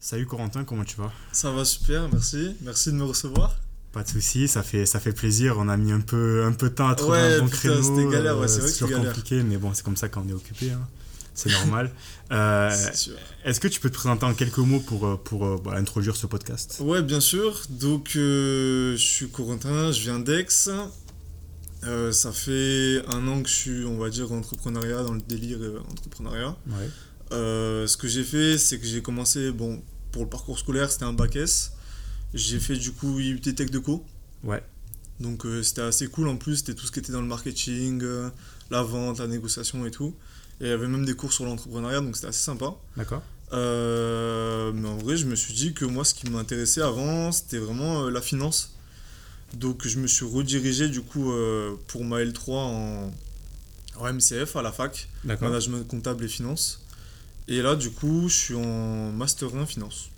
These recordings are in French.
Salut Corentin, comment tu vas? Ça va super, merci. Merci de me recevoir. Pas de souci, ça fait, ça fait plaisir. On a mis un peu, un peu de temps à trouver un bon créneau. C'était galère, ouais, c'est vrai que c'était compliqué, mais bon, c'est comme ça quand on est occupé. Hein. C'est normal. Euh, Est-ce que tu peux te présenter en quelques mots pour, euh, pour euh, bah, introduire ce podcast? Ouais, bien sûr. Donc, euh, je suis Corentin, je viens d'Aix. ça fait un an que je suis, on va dire, entrepreneuriat, dans le délire entrepreneuriat. Ouais. Ce que j'ai fait, c'est que j'ai commencé, bon, pour le parcours scolaire, c'était un bac S. J'ai fait du coup IUT Tech de Co. Ouais. Donc c'était assez cool en plus, c'était tout ce qui était dans le marketing, la vente, la négociation et tout. Et il y avait même des cours sur l'entrepreneuriat, donc c'était assez sympa. D'accord. Euh, mais en vrai, je me suis dit que moi, ce qui m'intéressait avant, c'était vraiment euh, la finance. Donc je me suis redirigé du coup euh, pour ma L3 en, en, MCF à la fac, management comptable et finance. Et là, du coup, je suis en master 1 finance.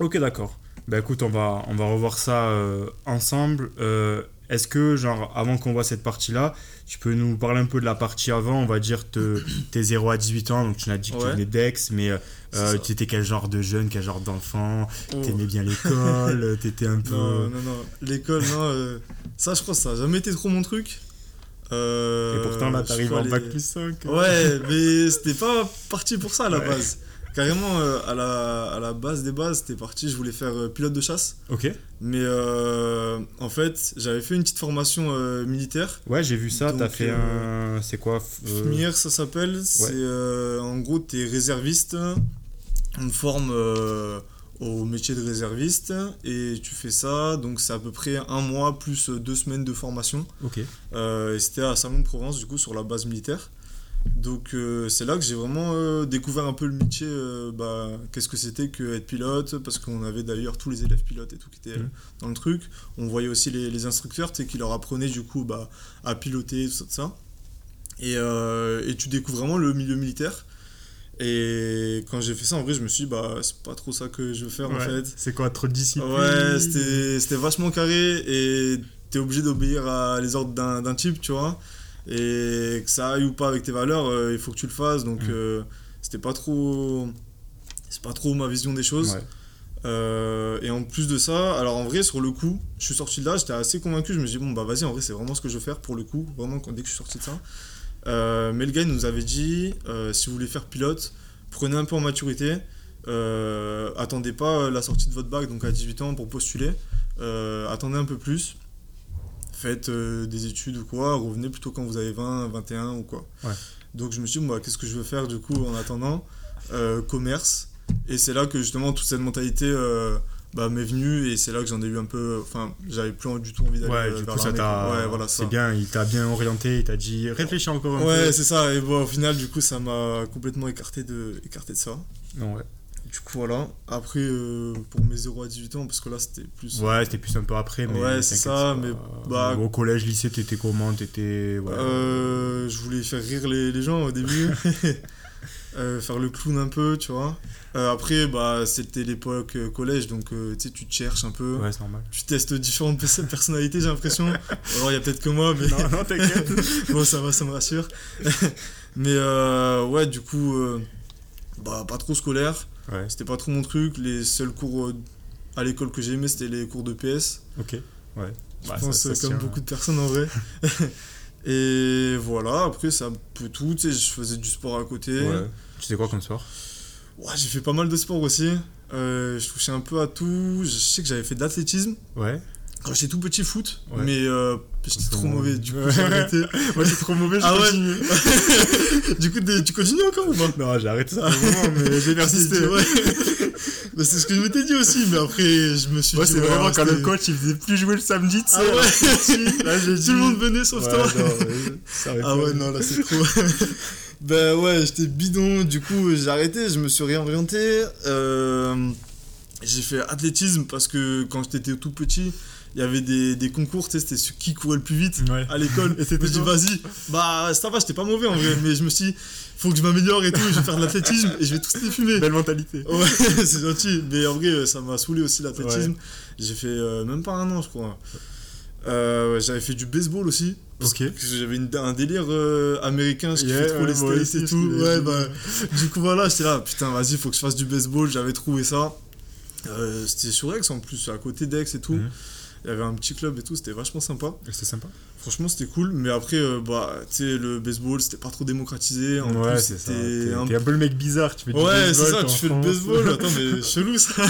Ok, d'accord. Bah écoute, on va, on va revoir ça ensemble. Est-ce que, genre, avant qu'on voit cette partie-là, tu peux nous parler un peu de la partie avant, on va dire te, tes 0 à 18 ans, donc tu n'as dit que tu venais d'ex, mais euh, tu étais quel genre de jeune, quel genre d'enfant? Oh. T'aimais bien l'école? Tu étais un peu... Non, non, non, l'école, non, euh, ça je crois ça n'a jamais été trop mon truc. Euh, Et pourtant là, t'arrives en bac plus 5. Ouais, mais c'était pas parti pour ça à la base carrément euh, à, la, à la base des bases, c'était parti, je voulais faire euh, pilote de chasse. Ok. Mais en fait, j'avais fait une petite formation militaire. Ouais, j'ai vu ça, t'as fait un. C'est quoi FMIR, ça s'appelle. C'est en gros, t'es réserviste, on te forme au métier de réserviste et tu fais ça, donc c'est à peu près un mois plus deux semaines de formation. Ok. et c'était à Salon de Provence, du coup, sur la base militaire. Donc euh, c'est là que j'ai vraiment euh, découvert un peu le métier, euh, bah, qu'est-ce que c'était que être pilote, parce qu'on avait d'ailleurs tous les élèves pilotes et tout qui étaient mmh. dans le truc. On voyait aussi les, les instructeurs qui leur apprenaient du coup bah, à piloter, tout ça. Et, et, tu découvres vraiment le milieu militaire. Et quand j'ai fait ça, en vrai, je me suis dit, bah, c'est pas trop ça que je veux faire en fait. C'est quoi, trop de discipline Ouais, c'était vachement carré et t'es obligé d'obéir à les ordres d'un type, tu vois et que ça aille ou pas avec tes valeurs, euh, il faut que tu le fasses. Donc mm. euh, c'était pas trop, c'est pas trop ma vision des choses. Euh, et en plus de ça, alors en vrai, sur le coup, je suis sorti de là, j'étais assez convaincu. Je me suis dit, bon, bah vas-y, en vrai, c'est vraiment ce que je veux faire pour le coup, vraiment, dès que je suis sorti de ça. Mais le gars, il nous avait dit, si vous voulez faire pilote, prenez un peu en maturité. attendez pas la sortie de votre bac, donc à 18 ans, pour postuler. attendez un peu plus faites euh, des études ou quoi, revenez plutôt quand vous avez 20, 21 ou quoi. Donc je me suis dit, bah, qu'est-ce que je veux faire du coup en attendant euh, Commerce. Et c'est là que justement toute cette mentalité euh, bah, m'est venue et c'est là que j'en ai eu un peu. Enfin, j'avais plus du tout envie d'aller ouais, du coup, ça Ouais, voilà, c'est bien, il t'a bien orienté, il t'a dit réfléchis encore un peu. Ouais, c'est ça. Et bon, au final, du coup, ça m'a complètement écarté de, écarté de ça. Non, ouais. Du coup, voilà. Après, euh, pour mes 0 à 18 ans, parce que là, c'était plus. Ouais, c'était plus un peu après. Mais ouais, c'est ça. Mais bah, au collège, lycée, t'étais comment T'étais. Ouais. Euh, je voulais faire rire les, les gens au début. euh, faire le clown un peu, tu vois. Euh, après, bah, c'était l'époque collège, donc tu sais, tu te cherches un peu. Ouais, c'est normal. Tu testes différentes personnalités, j'ai l'impression. Alors, il y a peut-être que moi, mais. Non, non, t'inquiète. bon, ça va, ça me rassure. mais ouais, du coup, bah, pas trop scolaire. C'était pas trop mon truc. Les seuls cours euh, à l'école que j'ai aimé, c'était les cours de PS. Ok, ouais. Je bah, pense comme beaucoup de personnes en vrai. Et voilà, après, c'est un peu tout. Tu sais, je faisais du sport à côté. Ouais. Tu sais quoi comme sport? Ouais, j'ai fait pas mal de sport aussi. Euh, je touchais un peu à tout. Je sais que j'avais fait de l'athlétisme. Ouais. Quand j'étais tout petit foot, mais euh, j'étais trop mauvais. Du coup, j'ai arrêté. Moi, j'étais trop mauvais, ah ouais. du coup, tu continues encore ou pas? Non, j'ai arrêté ça. mais j'ai persisté. bah, c'est ce que je m'étais dit aussi, mais après, je me suis ouais, dit. c'est vraiment quand le coach il faisait plus jouer le samedi, tu sais. Ah ouais. là, j'ai dit. Tout le monde venait sauf toi. ah ouais, non, là, c'est trop. ben ouais, j'étais bidon. Du coup, j'ai arrêté, je me suis réorienté. Euh, j'ai fait athlétisme parce que quand j'étais tout petit il y avait des, des concours, tu sais, c'était qui courait le plus vite à l'école. et c'était dit, vas-y, bah ça va, j'étais pas mauvais en vrai, mais je me suis dit, faut que je m'améliore et tout, je vais faire de l'athlétisme et je vais tous les fumer. Belle mentalité. Ouais, c'est gentil. Mais en vrai, ça m'a saoulé aussi l'athlétisme. J'ai fait euh, même pas un an, je crois. Euh, j'avais fait du baseball aussi. Parce que j'avais un délire euh, américain, je kiffais trop les States et tout. Ouais, bah, du coup, voilà, j'étais là, putain, vas-y, faut que je fasse du baseball, j'avais trouvé ça. Euh, c'était sur Aix en plus, à côté d'Aix et tout. Il y avait un petit club et tout, c'était vachement sympa. C'était sympa. Franchement, c'était cool. Mais après, euh, bah, tu sais, le baseball, c'était pas trop démocratisé. En ouais, c'est ça. T'es un t'es un peu le mec bizarre. Tu fais du Ouais, c'est ça, t'es tu fais le baseball. Attends, mais chelou ça.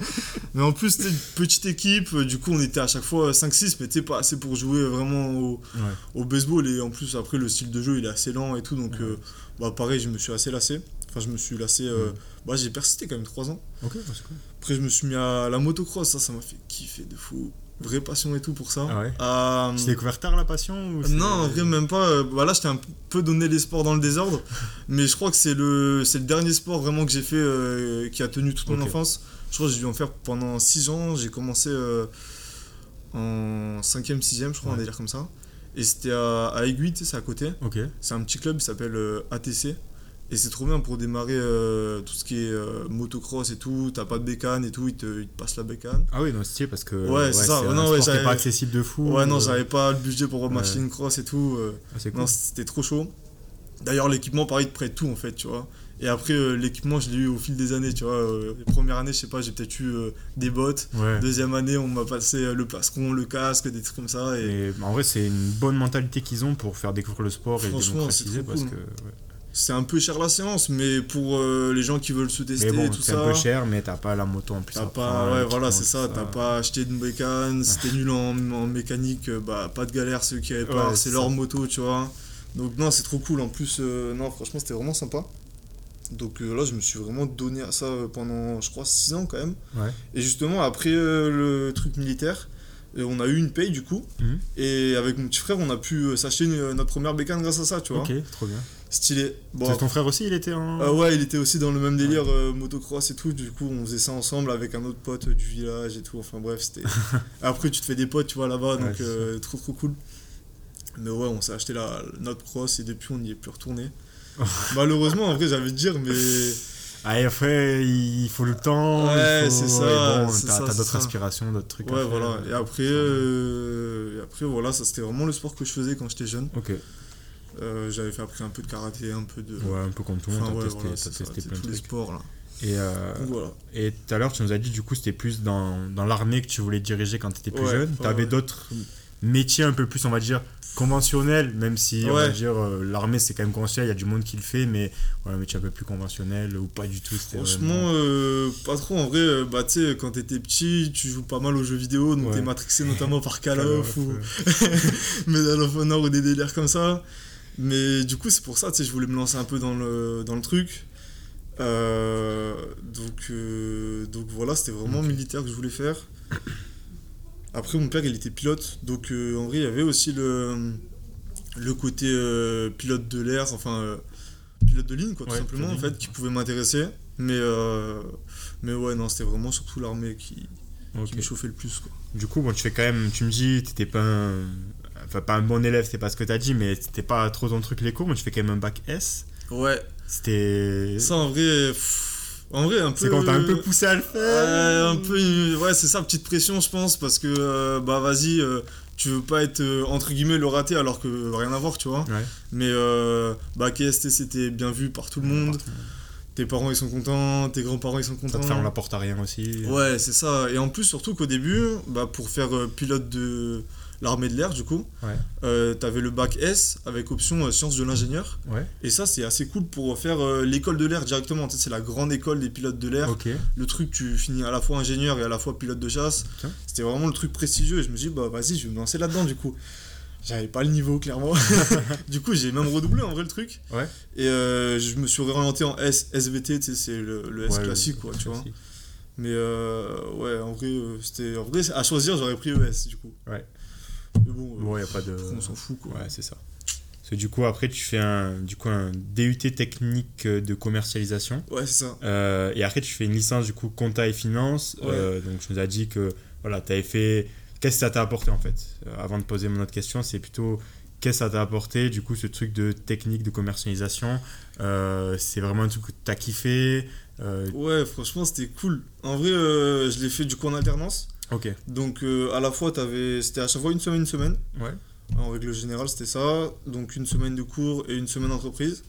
mais en plus, c'était une petite équipe. Du coup, on était à chaque fois 5-6, mais tu sais, pas assez pour jouer vraiment au, Ouais. au baseball. Et en plus, après, le style de jeu, il est assez lent et tout. Donc, Ouais. euh, bah, pareil, je me suis assez lassé. Enfin, je me suis lassé. euh, Ouais. bah, j'ai persisté quand même 3 ans. Ok, bah, c'est cool. Après, je me suis mis à la motocross. Ça, ça m'a fait kiffer de fou. Vraie passion et tout pour ça. Ah ouais Euh, Tu découvert tard la passion ou non, en vrai, même pas. Euh, Bah là, je t'ai un peu donné les sports dans le désordre. mais je crois que c'est le, c'est le dernier sport vraiment que j'ai fait euh, qui a tenu toute mon enfance. Je crois que j'ai dû en faire pendant 6 ans. J'ai commencé euh, en 5ème, 6ème, je crois, on Ouais. va dire comme ça. Et c'était à, à Aiguille, tu sais, c'est à côté. Ok. C'est un petit club, il s'appelle euh, ATC. Et c'est trop bien pour démarrer euh, tout ce qui est euh, motocross et tout. T'as pas de bécane et tout, ils te, ils te passent la bécane. Ah oui, non, c'est parce que. Ouais, c'est ça. un Non, ouais, pas accessible de fou. Ouais, non, euh, j'avais pas le budget pour machine cross et tout. ah, c'est cool. Non, c'était trop chaud. D'ailleurs, l'équipement, pareil, te prête tout en fait, tu vois. Et après, euh, l'équipement, je l'ai eu au fil des années, tu vois. Euh, les premières années, je sais pas, j'ai peut-être eu euh, des bottes. Ouais. Deuxième année, on m'a passé le plastron, le casque, des trucs comme ça. Et Et en vrai, c'est une bonne mentalité qu'ils ont pour faire découvrir le sport et démocratiser trop parce cool. que. ouais. C'est un peu cher la séance, mais pour euh, les gens qui veulent se tester bon, tout c'est ça. un peu cher, mais t'as pas la moto en plus. T'as pas, prendre, ouais, voilà, c'est ça. T'as pas acheté une bécane, si t'es nul en, en mécanique, euh, bah pas de galère, ceux qui avaient pas, Ouais, c'est c'est leur moto, tu vois. Donc, non, c'est trop cool. En plus, euh, non, franchement, c'était vraiment sympa. Donc euh, là, je me suis vraiment donné à ça pendant, je crois, 6 ans quand même. Ouais. Et justement, après le truc militaire, on a eu une paye du coup. Mhm. Et avec mon petit frère, on a pu s'acheter notre première bécane grâce à ça, tu vois. Ok, trop bien. Stylé. Bon, ton frère aussi, il était en. ah ouais, il était aussi dans le même délire euh, motocross et tout. Du coup, on faisait ça ensemble avec un autre pote du village et tout. Enfin bref, c'était. Après, tu te fais des potes, tu vois, là-bas, donc Ouais, euh, trop trop cool. Mais ouais, on s'est acheté la, notre cross et depuis, on n'y est plus retourné. Malheureusement, en vrai, j'avais de dire, mais. Ah, et après, il faut le temps. Ouais, faut- c'est ça, bon, t'as d'autres ça. aspirations, d'autres trucs. à Ouais, faire. voilà. Et après, euh, et après, voilà, ça c'était vraiment le sport que je faisais quand j'étais jeune. Ok. Euh, j'avais fait après un peu de karaté, un peu de. Ouais, un peu comme tout le Enfin, monde, ouais, t'as testé, voilà, t'as c'est ça, testé plein de tous les trucs. sports là. Et euh, voilà. et tout à l'heure, tu nous as dit, du coup, c'était plus dans, dans l'armée que tu voulais diriger quand tu étais plus Ouais, jeune. ouais, Tu avais ouais. d'autres métiers un peu plus, on va dire, conventionnels, même si, on va Ouais. dire, euh, l'armée, c'est quand même conventionnel, il y a du monde qui le fait, mais voilà, un métier un peu plus conventionnel ou pas du tout. Franchement, vraiment- euh, pas trop. En vrai, bah, tu sais, quand t'étais petit, tu joues pas mal aux jeux vidéo, donc Ouais. t'es matrixé notamment par Call of ou Medal of Honor ou des délires comme ça. Mais du coup, c'est pour ça, tu sais, je voulais me lancer un peu dans le, dans le truc. Euh, donc, euh, donc voilà, c'était vraiment militaire que je voulais faire. Après, mon père, il était pilote. Donc, euh, en vrai, il y avait aussi le, le côté euh, pilote de l'air, enfin, pilote de ligne, quoi, tout Ouais, simplement, en fait, qui pouvait m'intéresser. Mais, mais ouais, non, c'était vraiment surtout l'armée qui, ok. qui me chauffait le plus, quoi. Du coup, bon, tu fais quand même, tu me dis, t'étais pas un, enfin, pas un bon élève, c'est pas ce que t'as dit, mais c'était pas trop ton truc les cours, mais tu fais quand même un bac S. Ouais, C'était. ça en vrai. pff, en vrai, un peu. C'est quand t'as un peu poussé à le faire. Ouais, un peu. Ouais, c'est ça, petite pression, je pense, parce que, euh, bah, vas-y, euh, tu veux pas être, euh, entre guillemets, le raté alors que rien à voir, tu vois. Ouais. Mais, euh, bah, KST, c'était bien vu par tout le monde. Tes parents, ils sont contents, tes grands-parents, ils sont Ça contents. te ferme la porte à rien aussi. Ouais, c'est ça. Et en plus, surtout qu'au début, bah, pour faire euh, pilote de l'armée de l'air, du coup, Ouais. euh, t'avais le bac S avec option euh, sciences de l'ingénieur. Ouais. Et ça, c'est assez cool pour faire euh, l'école de l'air directement. Tu sais, c'est la grande école des pilotes de l'air. Le truc, tu finis à la fois ingénieur et à la fois pilote de chasse. C'était vraiment le truc prestigieux. Et je me suis dit, bah vas-y, je vais me lancer là-dedans, du coup. J'avais pas le niveau, clairement. du coup, j'ai même redoublé en vrai le truc. Ouais. Et je me suis réorienté en S, SVT, tu sais, c'est le, le S classique, quoi, tu vois. Mais euh, ouais, en vrai, euh, c'était. En vrai, à choisir, j'aurais pris ES, du coup. Ouais. Mais bon, euh, Bon, y a pas de. on s'en fout, quoi. Ouais, c'est ça. Parce que du coup, après, tu fais un, du coup, un DUT technique de commercialisation. Ouais, c'est ça. Euh, et après, tu fais une licence, du coup, compta et finance. Ouais. Euh, donc, tu nous as dit que, voilà, tu avais fait. Qu'est-ce que ça t'a apporté, en fait? Euh, Avant de poser mon autre question, c'est plutôt. Qu'est-ce que ça t'a apporté, du coup, ce truc de technique de commercialisation? Euh, C'est vraiment un truc que t'as kiffé Euh, Ouais, franchement, c'était cool. En vrai, euh, je l'ai fait du coup en alternance. Ok. Donc, euh, à la fois, c'était à chaque fois une semaine, une semaine. Ouais. En règle générale, c'était ça. Donc, une semaine de cours et une semaine d'entreprise.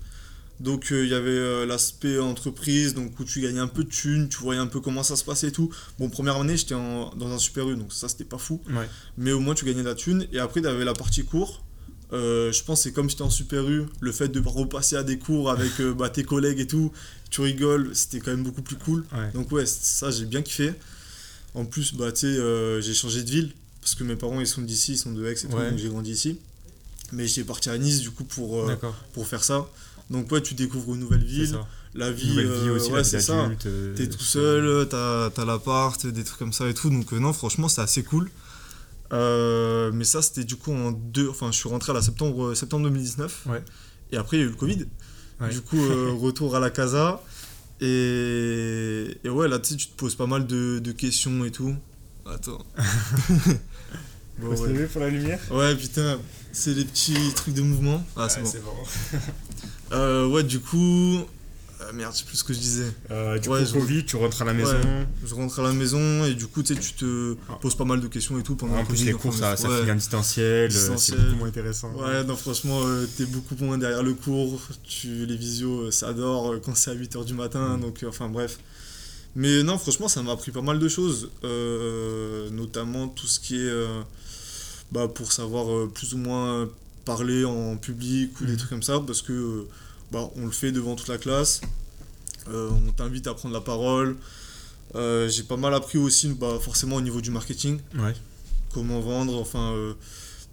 Donc euh, il y avait euh, l'aspect entreprise, donc où tu gagnais un peu de thunes, tu voyais un peu comment ça se passait et tout. Bon, première année, j'étais dans un super U, donc ça c'était pas fou. Ouais. Mais au moins tu gagnais de la thune. Et après, il y avait la partie cours. Euh, je pense que c'est comme si t'étais en super U, le fait de repasser à des cours avec bah, tes collègues et tout, tu rigoles, c'était quand même beaucoup plus cool. Ouais. Donc ouais, ça j'ai bien kiffé. En plus, bah euh, j'ai changé de ville parce que mes parents ils sont d'ici, ils sont de Aix et tout, Ouais. donc j'ai grandi ici. Mais j'étais parti à Nice du coup pour, euh, pour faire ça. Donc ouais, tu découvres une nouvelle ville, la vie, Nouvelle vie euh, aussi, ouais c'est ça. T'es tout seul, t'as as, l'appart, des trucs comme ça et tout. Donc non, franchement, c'est assez cool. Mais ça, c'était du coup en deux. Enfin, je suis rentré à la septembre, septembre 2019. Ouais. Et après, il y a eu le Covid. Ouais. Du coup, euh, retour à la casa. Et, et ouais, là, tu tu te poses pas mal de, de questions et tout. Attends. Bon, Faut se ouais. lever pour la lumière Ouais, putain, c'est les petits trucs de mouvement. Ah, c'est Ouais, bon. bon. Euh, ouais, du coup. Euh, merde, sais plus ce que je disais. Euh, du Ouais, coup, je- Covid, tu rentres à la maison. Ouais. Je rentre à la maison et du coup, tu te Ah. poses pas mal de questions et tout pendant En plus, Covid, les cours, ça, ça ouais. finit en distanciel. euh, C'est beaucoup moins intéressant. Ouais, non, franchement, euh, t'es beaucoup moins derrière le cours. Tu, les visios, ça adore euh, quand c'est à 8h du matin. Mm. Donc, enfin, bref. Mais non, franchement, ça m'a appris pas mal de choses. euh, notamment tout ce qui est. bah, pour savoir plus ou moins parler en public ou des Mm. trucs comme ça. Parce que. Bah, on le fait devant toute la classe. Euh, on t'invite à prendre la parole. Euh, J'ai pas mal appris aussi, bah, forcément, au niveau du marketing Ouais, comment vendre, enfin euh,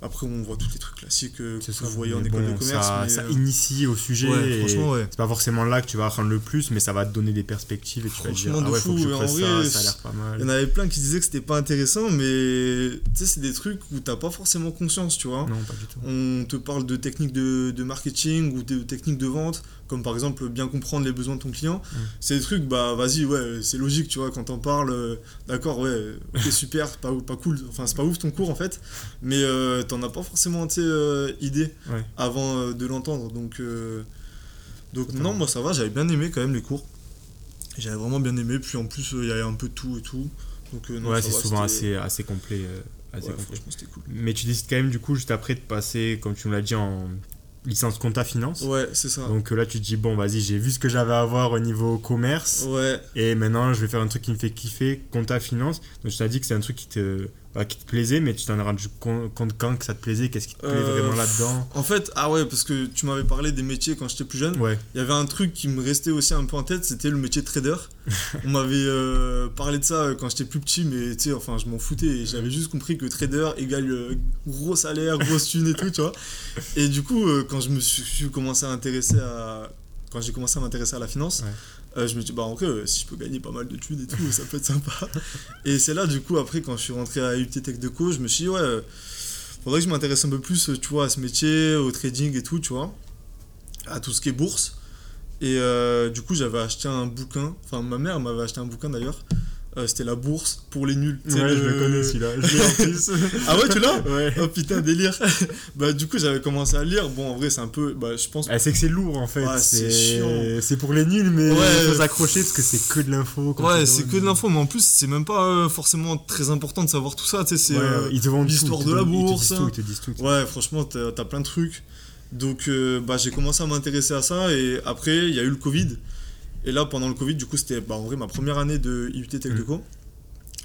après on voit tous les trucs classiques euh, que ça. vous voyez en école bon, de commerce. Ça, mais, ça euh, initie au sujet. ouais, franchement ouais. C'est pas forcément là que tu vas apprendre le plus, mais ça va te donner des perspectives et tu vas te dire ah de faut que fou, je en vrai, ça, ça a l'air pas Il y en mal. avait plein qui disaient que c'était pas intéressant, mais tu sais, c'est des trucs où t'as pas forcément conscience, tu vois. Non, pas du tout. On te parle de techniques de, de marketing ou de techniques de vente, comme par exemple bien comprendre les besoins de ton client. Mm. C'est des trucs, bah vas-y, ouais, c'est logique, tu vois, quand t'en parles, euh, d'accord, ouais, ok, super, pas, pas cool, enfin c'est pas ouf ton cours en fait, mais euh, t'en as pas forcément, euh, idée Ouais. avant euh, de l'entendre, donc, donc Totalement. non, moi ça va, j'avais bien aimé quand même les cours. J'avais vraiment bien aimé, puis en plus il y avait un peu de tout et tout. Donc, non, Ouais, c'est souvent assez, assez complet. assez Ouais, complet. cool. Mais tu décides quand même, du coup, juste après de passer, comme tu nous l'as dit, en licence compta finance. Ouais, c'est ça. Donc euh, là, tu te dis, bon, vas-y, j'ai vu ce que j'avais à voir au niveau commerce. Ouais, Et maintenant, je vais faire un truc qui me fait kiffer, compta finance. Donc, je t'ai dit que c'est un truc qui te, bah, qui te plaisait, mais tu t'en as rendu compte quand que ça te plaisait, qu'est-ce qui te plaît Euh, vraiment là-dedans. en fait, ah ouais, parce que tu m'avais parlé des métiers quand j'étais plus jeune. Ouais, Il y avait un truc qui me restait aussi un peu en tête, c'était le métier de trader. On m'avait euh, parlé de ça euh, quand j'étais plus petit, mais tu sais, enfin, je m'en foutais. et J'avais juste compris que trader égale euh, gros salaire, grosse thune et tout, tu vois. Et du coup, euh, quand je me suis, suis commencé à intéresser à. Quand j'ai commencé à m'intéresser à la finance, Ouais. Euh, je me dis, bah en vrai, euh, si je peux gagner pas mal de thunes et tout, ça peut être sympa. Et c'est là, du coup, après, quand je suis rentré à UT Tech Deco, je me suis dit, ouais, euh, faudrait que je m'intéresse un peu plus, tu vois, à ce métier, au trading et tout, tu vois, à tout ce qui est bourse. Et euh, du coup, j'avais acheté un bouquin, enfin, ma mère m'avait acheté un bouquin d'ailleurs, euh, c'était La bourse pour les nuls. Ouais je le- le connais celui-là. Je l'ai en plus. Ah ouais, tu l'as Ouais. Oh putain, délire. bah, du coup, j'avais commencé à lire. Bon, en vrai, c'est un peu, bah, je pense. Ah, c'est que c'est lourd en fait. Ouais, c'est chiant. c'est pour les nuls, mais il Ouais. faut s'accrocher parce que c'est que de l'info. Ouais, c'est que de l'info, mais en plus, c'est même pas euh, forcément très important de savoir tout ça, tu sais, c'est. Ouais, euh, ils te vendent tout, l'histoire de la donnent- ils te bourse, disent hein. tout, Ils te disent tout. Ouais, franchement, t'as as plein de trucs. Donc, euh, bah, j'ai commencé à m'intéresser à ça. Et après, il y a eu le Covid. Et là, pendant le Covid, du coup, c'était bah, en vrai ma première année de IUT Tech Mm. Deco.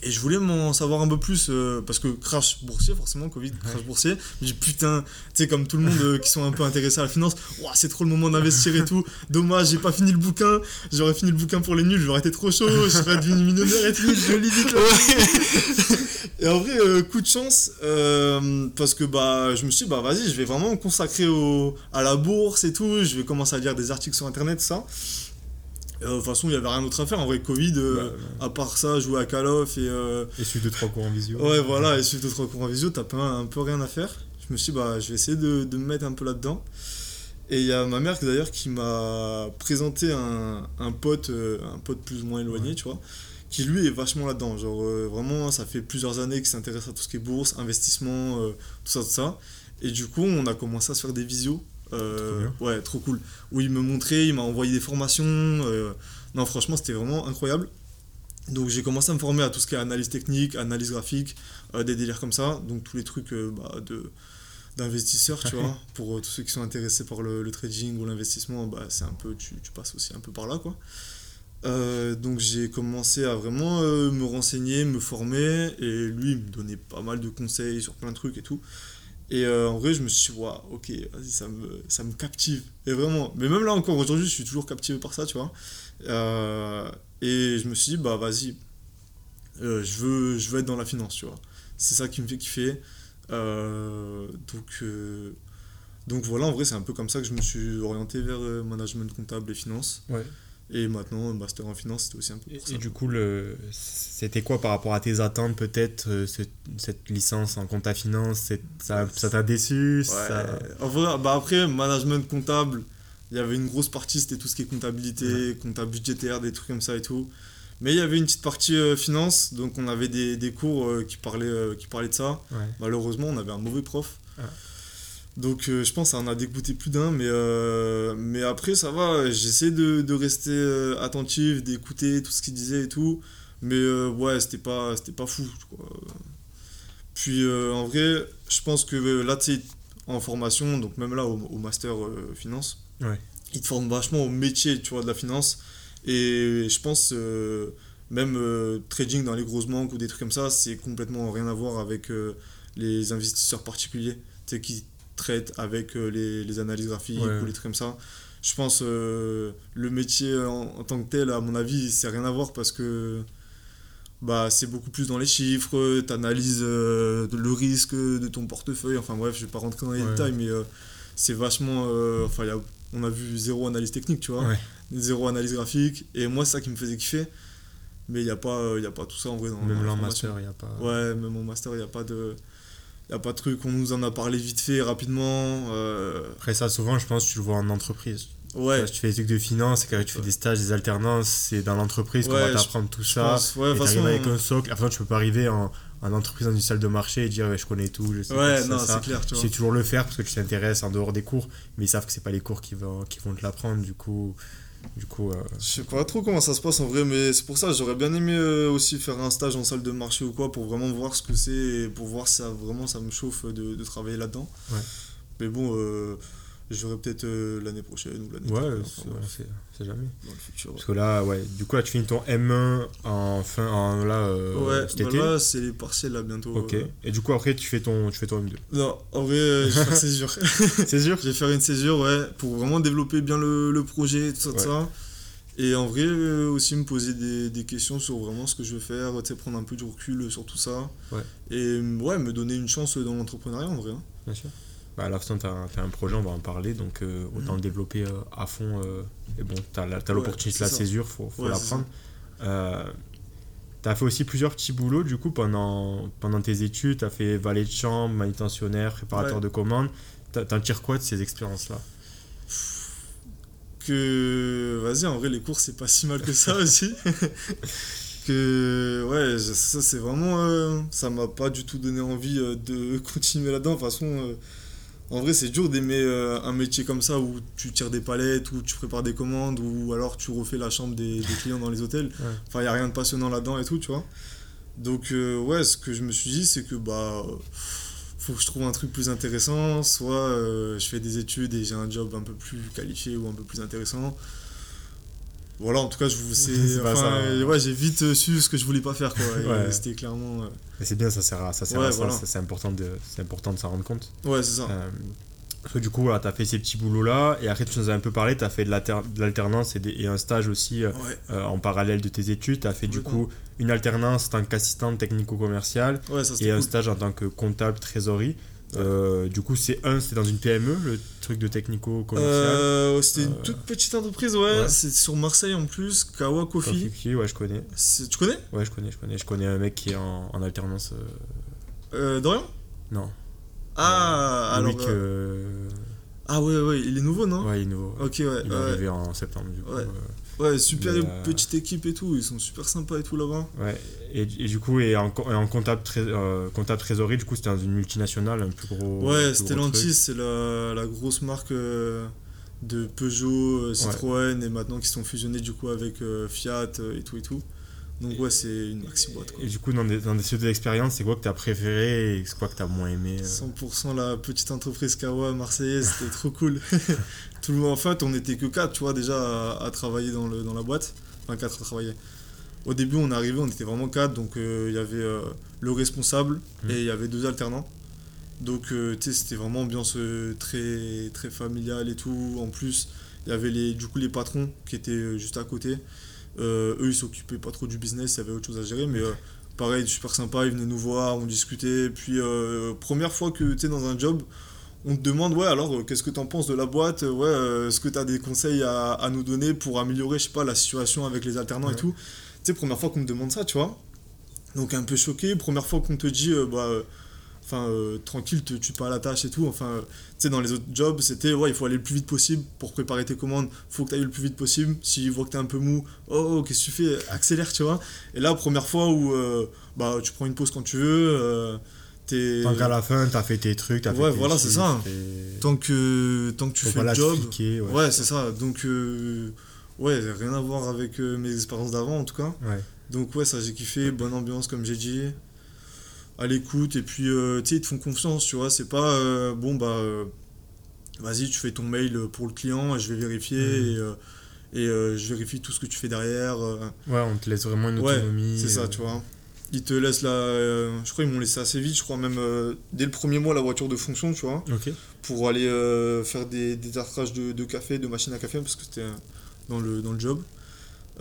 Et je voulais m'en savoir un peu plus euh, parce que crash boursier, forcément, Covid, crash boursier. J'ai dit putain, tu sais, comme tout le monde euh, qui sont un peu intéressés à la finance, c'est trop le moment d'investir et tout. Dommage, j'ai pas fini le bouquin. J'aurais fini le bouquin pour les nuls, j'aurais été trop chaud, je serais devenu millionnaire et tout. Je lis vite. Et en vrai, euh, coup de chance, parce que bah, je me suis dit, bah vas-y, je vais vraiment me consacrer au, à la bourse et tout. Je vais commencer à lire des articles sur internet, tout ça. Euh, De toute façon, il y avait rien d'autre à faire. En vrai, Covid, euh, ouais. à part ça, jouer à Call of et. euh, Et suivre deux trois cours en visio. Ouais, voilà, et suivre deux trois cours en visio, t'as pas un peu rien à faire. Je me suis dit, bah, je vais essayer de, de me mettre un peu là-dedans. Et il y a ma mère d'ailleurs qui m'a présenté un, un pote, euh, un pote plus ou moins éloigné, Ouais. tu vois, qui lui est vachement là-dedans. Genre, vraiment, ça fait plusieurs années qu'il s'intéresse à tout ce qui est bourse, investissement, tout ça, tout ça. Et du coup, on a commencé à se faire des visios. Euh, ouais, trop cool. Où il me montrait, il m'a envoyé des formations. euh, non, franchement, c'était vraiment incroyable. Donc j'ai commencé à me former à tout ce qui est analyse technique, analyse graphique, euh, des délires comme ça. Donc tous les trucs bah, de, d'investisseurs, tu vois. Pour tous ceux qui sont intéressés par le, le trading ou l'investissement, bah, c'est un peu, tu, tu passes aussi un peu par là, quoi. Donc j'ai commencé à vraiment me renseigner, me former, et lui il me donnait pas mal de conseils sur plein de trucs et tout. Et euh, en vrai, je me suis dit, waouh, ok, ça me, ça me captive. Et vraiment, mais même là encore aujourd'hui, je suis toujours captivé par ça, tu vois. Euh, et je me suis dit, bah vas-y, euh, je, veux, je veux être dans la finance, tu vois. C'est ça qui me fait kiffer. Donc, donc voilà, en vrai, c'est un peu comme ça que je me suis orienté vers management comptable et finance. Ouais. Et maintenant, master en finance, c'était aussi un peu Et, pour et ça. du coup, le, c'était quoi par rapport à tes attentes, peut-être, euh, cette, cette licence en compta finance c'est- Ça ça t'a déçu Ouais. ça... En vrai, bah après, management comptable, il y avait une grosse partie, c'était tout ce qui est comptabilité, compta budgétaire, des trucs comme ça et tout. Mais il y avait une petite partie euh, finance, donc on avait des, des cours euh, qui, parlaient, qui parlaient de ça. Ouais. Malheureusement, on avait un mauvais prof. Donc euh, je pense que ça en a dégoûté plus d'un, mais, euh, mais après ça va, j'essaie de, de rester euh, attentif, d'écouter tout ce qu'il disait et tout. Mais euh, ouais, c'était pas, c'était pas fou. quoi. Puis en vrai, je pense que là, tu sais, en formation, donc même là au, au master finance, Ouais. ils te forment vachement au métier tu vois, de la finance. Et je pense, même trading dans les grosses banques ou des trucs comme ça, c'est complètement rien à voir avec les investisseurs particuliers qui traitent avec euh, les, les analyses graphiques Ouais. ou les trucs comme ça. Je pense euh, le métier en, en tant que tel, à mon avis, c'est rien à voir parce que bah, c'est beaucoup plus dans les chiffres, tu analyses le risque de ton portefeuille. Enfin bref, je vais pas rentrer dans les Ouais. détails, mais euh, c'est vachement. euh, Enfin, il y a- on a vu zéro analyse technique, tu vois Ouais. zéro analyse graphique. Et moi, c'est ça qui me faisait kiffer. Mais il n'y a, pas, euh, y a pas tout ça en vrai dans Même en master, il n'y a pas. Ouais, même en master, il n'y a pas de. Y a pas de truc, on nous en a parlé vite fait, rapidement. euh, Après ça, souvent, je pense que tu le vois en entreprise. Ouais, tu fais des trucs de finance et que tu fais des stages, des alternances, c'est dans l'entreprise qu'on Ouais, va t'apprendre tout ça. pense. Ouais, de et façon. avec un socle. Après, tu peux pas arriver en, en entreprise dans une salle de marché et dire je connais tout, je sais Ouais, non, c'est clair, tu Tu sais toujours le faire parce que tu t'intéresses en dehors des cours, mais ils savent que c'est pas les cours qui vont, qui vont te l'apprendre. Du coup, du coup euh, Je sais pas trop comment ça se passe en vrai, mais c'est pour ça j'aurais bien aimé euh, aussi faire un stage en salle de marché ou quoi pour vraiment voir ce que c'est et pour voir si ça vraiment ça me chauffe de, de travailler là-dedans. Ouais. Mais bon, euh, j'aurai peut-être euh, l'année prochaine ou l'année ouais, d'après, c'est- jamais. dans le futur. ouais. Parce que là, ouais, du coup, là, tu finis ton M1 en fin, en, là, euh, Ouais, cet bah été. là c'est les partiels là bientôt. Ok. euh. Et du coup, après, tu fais ton, tu fais ton M2. Non, en vrai, euh, je vais faire césure. c'est sûr je vais faire une césure, ouais, pour vraiment développer bien le, le projet, tout ça, tout Ouais. ça. Et en vrai, aussi me poser des, des questions sur vraiment ce que je veux faire, tu sais, prendre un peu du recul sur tout ça. Ouais. Et ouais, me donner une chance dans l'entrepreneuriat en vrai. hein. Bien sûr. Bah, à la fin, tu as, un projet, on va en parler, donc euh, autant Mhm. le développer euh, à fond. euh, et bon, tu as, l'opportunité de la césure, faut, faut Ouais, la prendre. tu as fait aussi plusieurs petits boulots, du coup, pendant, pendant tes études. Tu as fait valet de chambre, manutentionnaire, préparateur Ouais. de commandes. T'en tires quoi de ces expériences-là? Que, vas-y, en vrai, les cours, c'est pas si mal que ça aussi. que, ouais, ça, c'est vraiment. euh, ça m'a pas du tout donné envie euh, de continuer là-dedans. De toute façon, euh, en vrai, c'est dur d'aimer euh, un métier comme ça où tu tires des palettes, où tu prépares des commandes, ou alors tu refais la chambre des, des clients dans les hôtels. Ouais. Enfin, il n'y a rien de passionnant là-dedans et tout, tu vois. Donc, euh, ouais, ce que je me suis dit, c'est que, bah. Faut que je trouve un truc plus intéressant, soit euh, je fais des études et j'ai un job un peu plus qualifié ou un peu plus intéressant. Voilà, en tout cas, je vous sais. Enfin, hein. ouais, j'ai vite euh, su ce que je voulais pas faire, quoi. Ouais. euh, C'était clairement. euh, Mais c'est bien, ça sert à ça. Sert Ouais, à ça, voilà. ça, c'est important, de, c'est important de s'en rendre compte. Ouais, c'est ça. Euh, parce que du coup, tu as fait ces petits boulots-là, et après, tu nous as un peu parlé, tu as fait de l'alter- de l'alternance et, des- et un stage aussi euh, Ouais, en parallèle de tes études. Tu as fait du coup une alternance en tant qu'assistante technico-commerciale et un stage en tant que comptable trésorerie. Euh, du coup, c'est un, c'était dans une PME, le truc de technico-commercial. Euh, c'était une Euh, toute petite entreprise, ouais. ouais. C'est sur Marseille en plus, Kawa Coffee. Coffee, ouais, je connais. Tu connais? Ouais, je connais, je connais. Je connais un mec qui est en, en alternance. Dorian? Non. Ah, alors. Ah, ouais, ouais, il est nouveau, non? Ouais, il est nouveau. Ok, ouais. Il est arrivé en septembre, du coup. Ouais. Ouais, super euh, petite équipe et tout, ils sont super sympas et tout là-bas. Ouais, et, et du coup, et en, comptable, tré- euh, comptable trésorerie, du coup, c'était dans une multinationale, un plus gros. Ouais, Stellantis, c'est la, la grosse marque euh, de Peugeot, Citroën et maintenant qui sont fusionnés du coup avec Fiat et tout et tout. Donc ouais, c'est une maxi boîte. Et du coup, dans des, dans des studios d'expérience, c'est quoi que tu as préféré et c'est quoi que tu as moins aimé 100% la petite entreprise Kawa marseillaise, c'était trop cool. Tout le monde, en fait, on était que 4, tu vois, déjà à, travailler dans, le, dans la boîte. Enfin, 4 à travailler. Au début, on est arrivé, on était vraiment 4, donc il y avait le responsable mmh. et il y avait deux alternants. Donc, tu sais, c'était vraiment ambiance très, très familiale et tout. En plus, il y avait les, du coup les patrons qui étaient juste à côté. Euh, eux, ils s'occupaient pas trop du business, il y avait autre chose à gérer, mais euh, pareil, super sympa, ils venaient nous voir, on discutait. Puis, euh, première fois que tu es dans un job, on te demande, ouais, alors, qu'est-ce que tu en penses de la boîte? Ouais, est-ce que tu as des conseils à, à, nous donner pour améliorer, je sais pas, la situation avec les alternants et tout? Tu sais, première fois qu'on me demande ça, tu vois. Donc, un peu choqué. Première fois qu'on te dit, bah enfin euh, tranquille tu tues pas la tâche et tout enfin euh, tu sais dans les autres jobs c'était ouais il faut aller le plus vite possible pour préparer tes commandes faut que tu ailles le plus vite possible s'ils voient que t'es un peu mou oh, oh qu'est-ce que tu fais? Accélère tu vois et là première fois où euh, bah tu prends une pause quand tu veux Tant qu'à la fin, t'as fait tes trucs, t'as ouais, voilà, c'est ça. Tant que, tant que tu fais le job. Ouais, ouais c'est ça. Donc, ouais, rien à voir avec mes expériences d'avant, en tout cas. Ouais. Donc, ouais, ça, j'ai kiffé. Bonne ambiance, comme j'ai dit à l'écoute et puis euh, tu sais ils te font confiance tu vois c'est pas euh, bon bah euh, vas-y tu fais ton mail pour le client et je vais vérifier mmh. et, et je vérifie tout ce que tu fais derrière ouais on te laisse vraiment une autonomie ouais, c'est ça tu vois. Ils te laissent là je crois ils m'ont laissé assez vite je crois même dès le premier mois la voiture de fonction tu vois. Pour aller faire des, des de, de, café de machine à café parce que c'était dans le, dans le job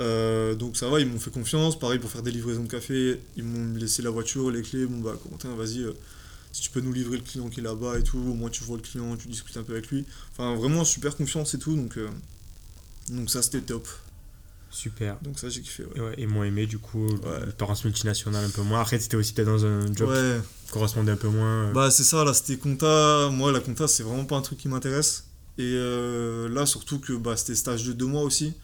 euh, donc ça va, ils m'ont fait confiance. Pareil pour faire des livraisons de café, ils m'ont laissé la voiture, les clés. Bon bah Quentin, vas-y, euh, si tu peux nous livrer le client qui est là-bas et tout, au moins tu vois le client, tu discutes un peu avec lui. Enfin vraiment super confiance et tout, donc, euh, donc ça c'était top. Super. Donc ça j'ai kiffé. Ouais. et moi aimé du coup, ouais. multinational multinationale un peu moins. Après c'était aussi peut-être dans un job qui correspondait un peu moins. Bah c'est ça, là c'était compta. Moi la compta c'est vraiment pas un truc qui m'intéresse. Et là surtout que bah, c'était stage de deux mois aussi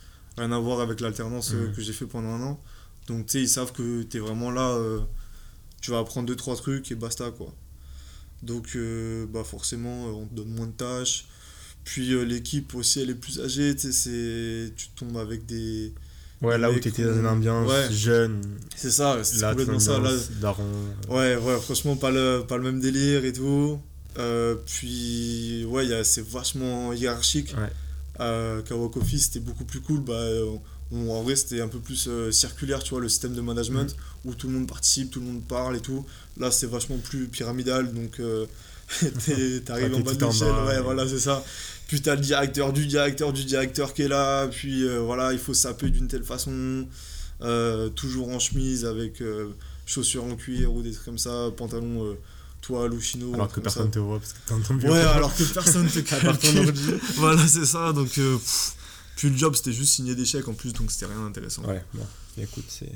rien à voir avec l'alternance euh, mm. que j'ai fait pendant un an. Donc, tu sais, ils savent que tu es vraiment là, euh, tu vas apprendre deux, trois trucs et basta, quoi. Donc, euh, bah forcément, on te donne moins de tâches. Puis l'équipe aussi, elle est plus âgée, tu sais, tu tombes avec des. Ouais, là où tu étais dans une ambiance jeune. C'est ça, c'est complètement ça. Là, Ouais, ouais, franchement, pas le, pas le même délire et tout. puis, ouais, c'est vachement hiérarchique. Ouais à Kawakofi c'était beaucoup plus cool. Bah, en vrai c'était un peu plus euh, circulaire tu vois le système de management mm. où tout le monde participe tout le monde parle et tout. Là c'est vachement plus pyramidal donc euh, t'arrives en bas de l'échelle. ouais, voilà c'est ça. Puis t'as le directeur du directeur du directeur qui est là puis euh, voilà il faut saper d'une telle façon. Toujours en chemise avec chaussures en cuir ou des trucs comme ça pantalon toi, Luchino. Alors que personne ne te voit parce que t'entends bien. Ouais, alors que personne te capte. voilà, c'est ça. Donc, euh, puis le job, c'était juste signer des chèques en plus, donc c'était rien d'intéressant. Ouais, bon, écoute, c'est.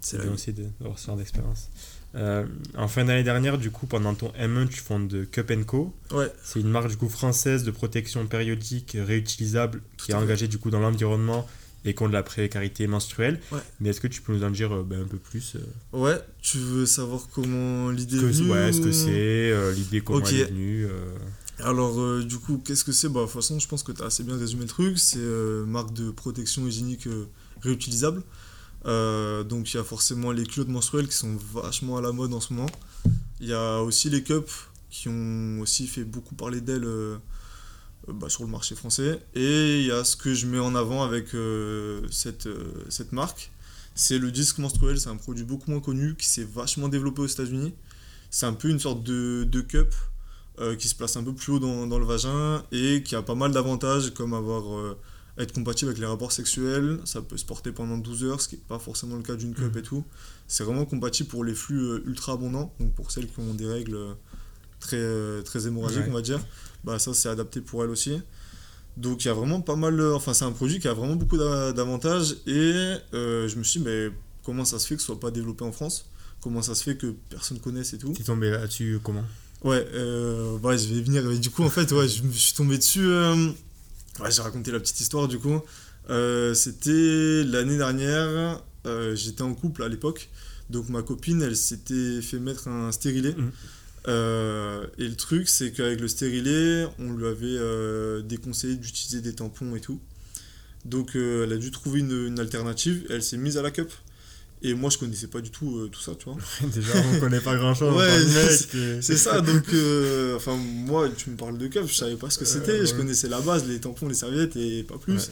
C'est bien aussi d'avoir ce genre d'expérience. Euh, en fin d'année dernière, du coup, pendant ton M1, tu fondes Cup Co. Ouais. C'est une marque du coup française de protection périodique réutilisable qui est engagée du coup dans l'environnement et contre la précarité menstruelle. Mais est-ce que tu peux nous en dire euh, ben, un peu plus euh Ouais, tu veux savoir comment l'idée est venue Ouais, ce que c'est, euh, l'idée, comment elle est venue Alors, du coup, qu'est-ce que c'est? Bah, De toute façon, je pense que tu as assez bien résumé le truc. C'est marque de protection hygiénique réutilisable. donc, il y a forcément les culottes menstruelles qui sont vachement à la mode en ce moment. Il y a aussi les cups qui ont aussi fait beaucoup parler d'elles euh, bah, sur le marché français. Et il y a ce que je mets en avant avec euh, cette, euh, cette marque. C'est le disque menstruel, c'est un produit beaucoup moins connu qui s'est vachement développé aux États-Unis. C'est un peu une sorte de, de cup qui se place un peu plus haut dans, dans, le vagin et qui a pas mal d'avantages comme avoir être compatible avec les rapports sexuels, ça peut se porter pendant 12 heures, ce qui n'est pas forcément le cas d'une cup mmh. et tout. C'est vraiment compatible pour les flux ultra abondants, donc pour celles qui ont des règles très, très hémorragiques, on va dire bah ça c'est adapté pour elle aussi. Donc il y a vraiment pas mal, enfin c'est un produit qui a vraiment beaucoup d'avantages et euh, je me suis dit mais comment ça se fait que ce soit pas développé en France? Comment ça se fait que personne connaisse et tout? Tu es tombé là-dessus comment? Ouais, euh, ouais, je vais venir. Mais du coup en fait ouais, je me suis tombé dessus. Euh, ouais, j'ai raconté la petite histoire du coup. C'était l'année dernière, j'étais en couple à l'époque. Donc ma copine, elle s'était fait mettre un stérilet. Mmh. Euh, et le truc, c'est qu'avec le stérilet, on lui avait euh, déconseillé d'utiliser des tampons et tout. Donc euh, elle a dû trouver une, alternative. Elle s'est mise à la cup. Et moi, je connaissais pas du tout tout ça, tu vois. Déjà, on connaît pas grand chose. Ouais, c'est ça. Donc, enfin, moi, tu me parles de cup, je savais pas ce que c'était. Je connaissais la base, les tampons, les serviettes et pas plus.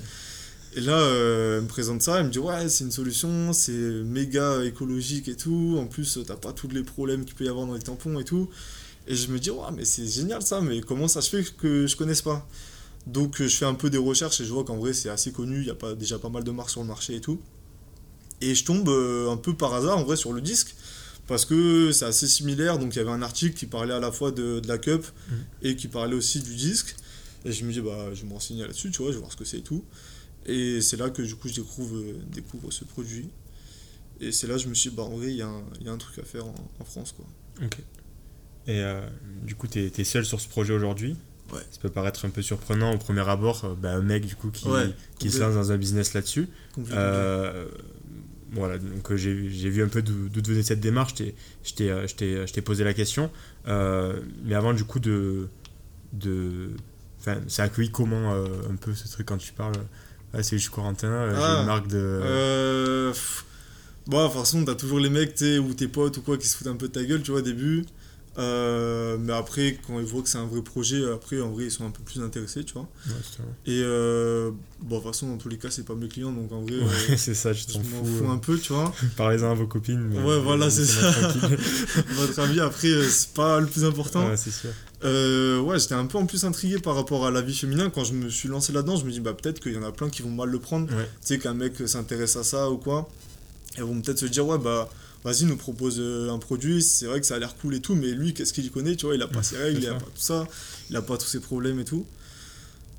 Et là, euh, elle me présente ça, elle me dit Ouais, c'est une solution, c'est méga écologique et tout. En plus, t'as pas tous les problèmes qu'il peut y avoir dans les tampons et tout. Et je me dis Ouais, mais c'est génial ça, mais comment ça se fait que je connaisse pas? Donc, je fais un peu des recherches et je vois qu'en vrai, c'est assez connu. Il y a pas, déjà pas mal de marques sur le marché et tout. Et je tombe euh, un peu par hasard en vrai sur le disque parce que c'est assez similaire. Donc il y avait un article qui parlait à la fois de, la cup mhm. et qui parlait aussi du disque. Et je me dis, bah, je vais me renseigner là-dessus, tu vois, je vais voir ce que c'est et tout. Et c'est là que du coup je découvre, euh, découvre ce produit. Et c'est là que je me suis dit, bah, en vrai, il y, a un truc à faire en, France. Quoi. Ok. Et euh, du coup, tu es, seul sur ce projet aujourd'hui? Ouais. Ça peut paraître un peu surprenant au premier abord, bah, un mec du coup qui, qui se lance dans un business là-dessus. Euh, voilà, donc euh, j'ai vu un peu d'où venait cette démarche, je t'ai euh, posé la question. Euh, mais avant, du coup, de. de enfin, c'est accueilli comment un peu ce truc quand tu parles? Ah, C'est juste Corentin, j'ai ah, une marque de. Bon, de toute façon, t'as toujours les mecs, ou tes potes ou quoi, qui se foutent un peu de ta gueule, tu vois, au début. Euh, mais après, quand ils voient que c'est un vrai projet, après, en vrai, ils sont un peu plus intéressés, tu vois. et euh, bon, de toute façon, dans tous les cas, c'est pas mes clients, donc en vrai, ouais, c'est ça, je, m'en fous un peu, tu vois. Parlez-en à vos copines. ouais, voilà, c'est ça. Votre avis, après, euh, c'est pas le plus important. Ouais, c'est sûr. Ouais, j'étais un peu en plus intrigué par rapport à la vie féminine. Quand je me suis lancé là-dedans, je me dis, bah, peut-être qu'il y en a plein qui vont mal le prendre. Tu sais, qu'un mec s'intéresse à ça ou quoi. Elles vont peut-être se dire, ouais, bah vas-y, nous propose euh, un produit, c'est vrai que ça a l'air cool et tout, mais lui, qu'est-ce qu'il connaît, tu vois, il a pas ses règles, il a pas tout ça, il a pas tous ses problèmes et tout.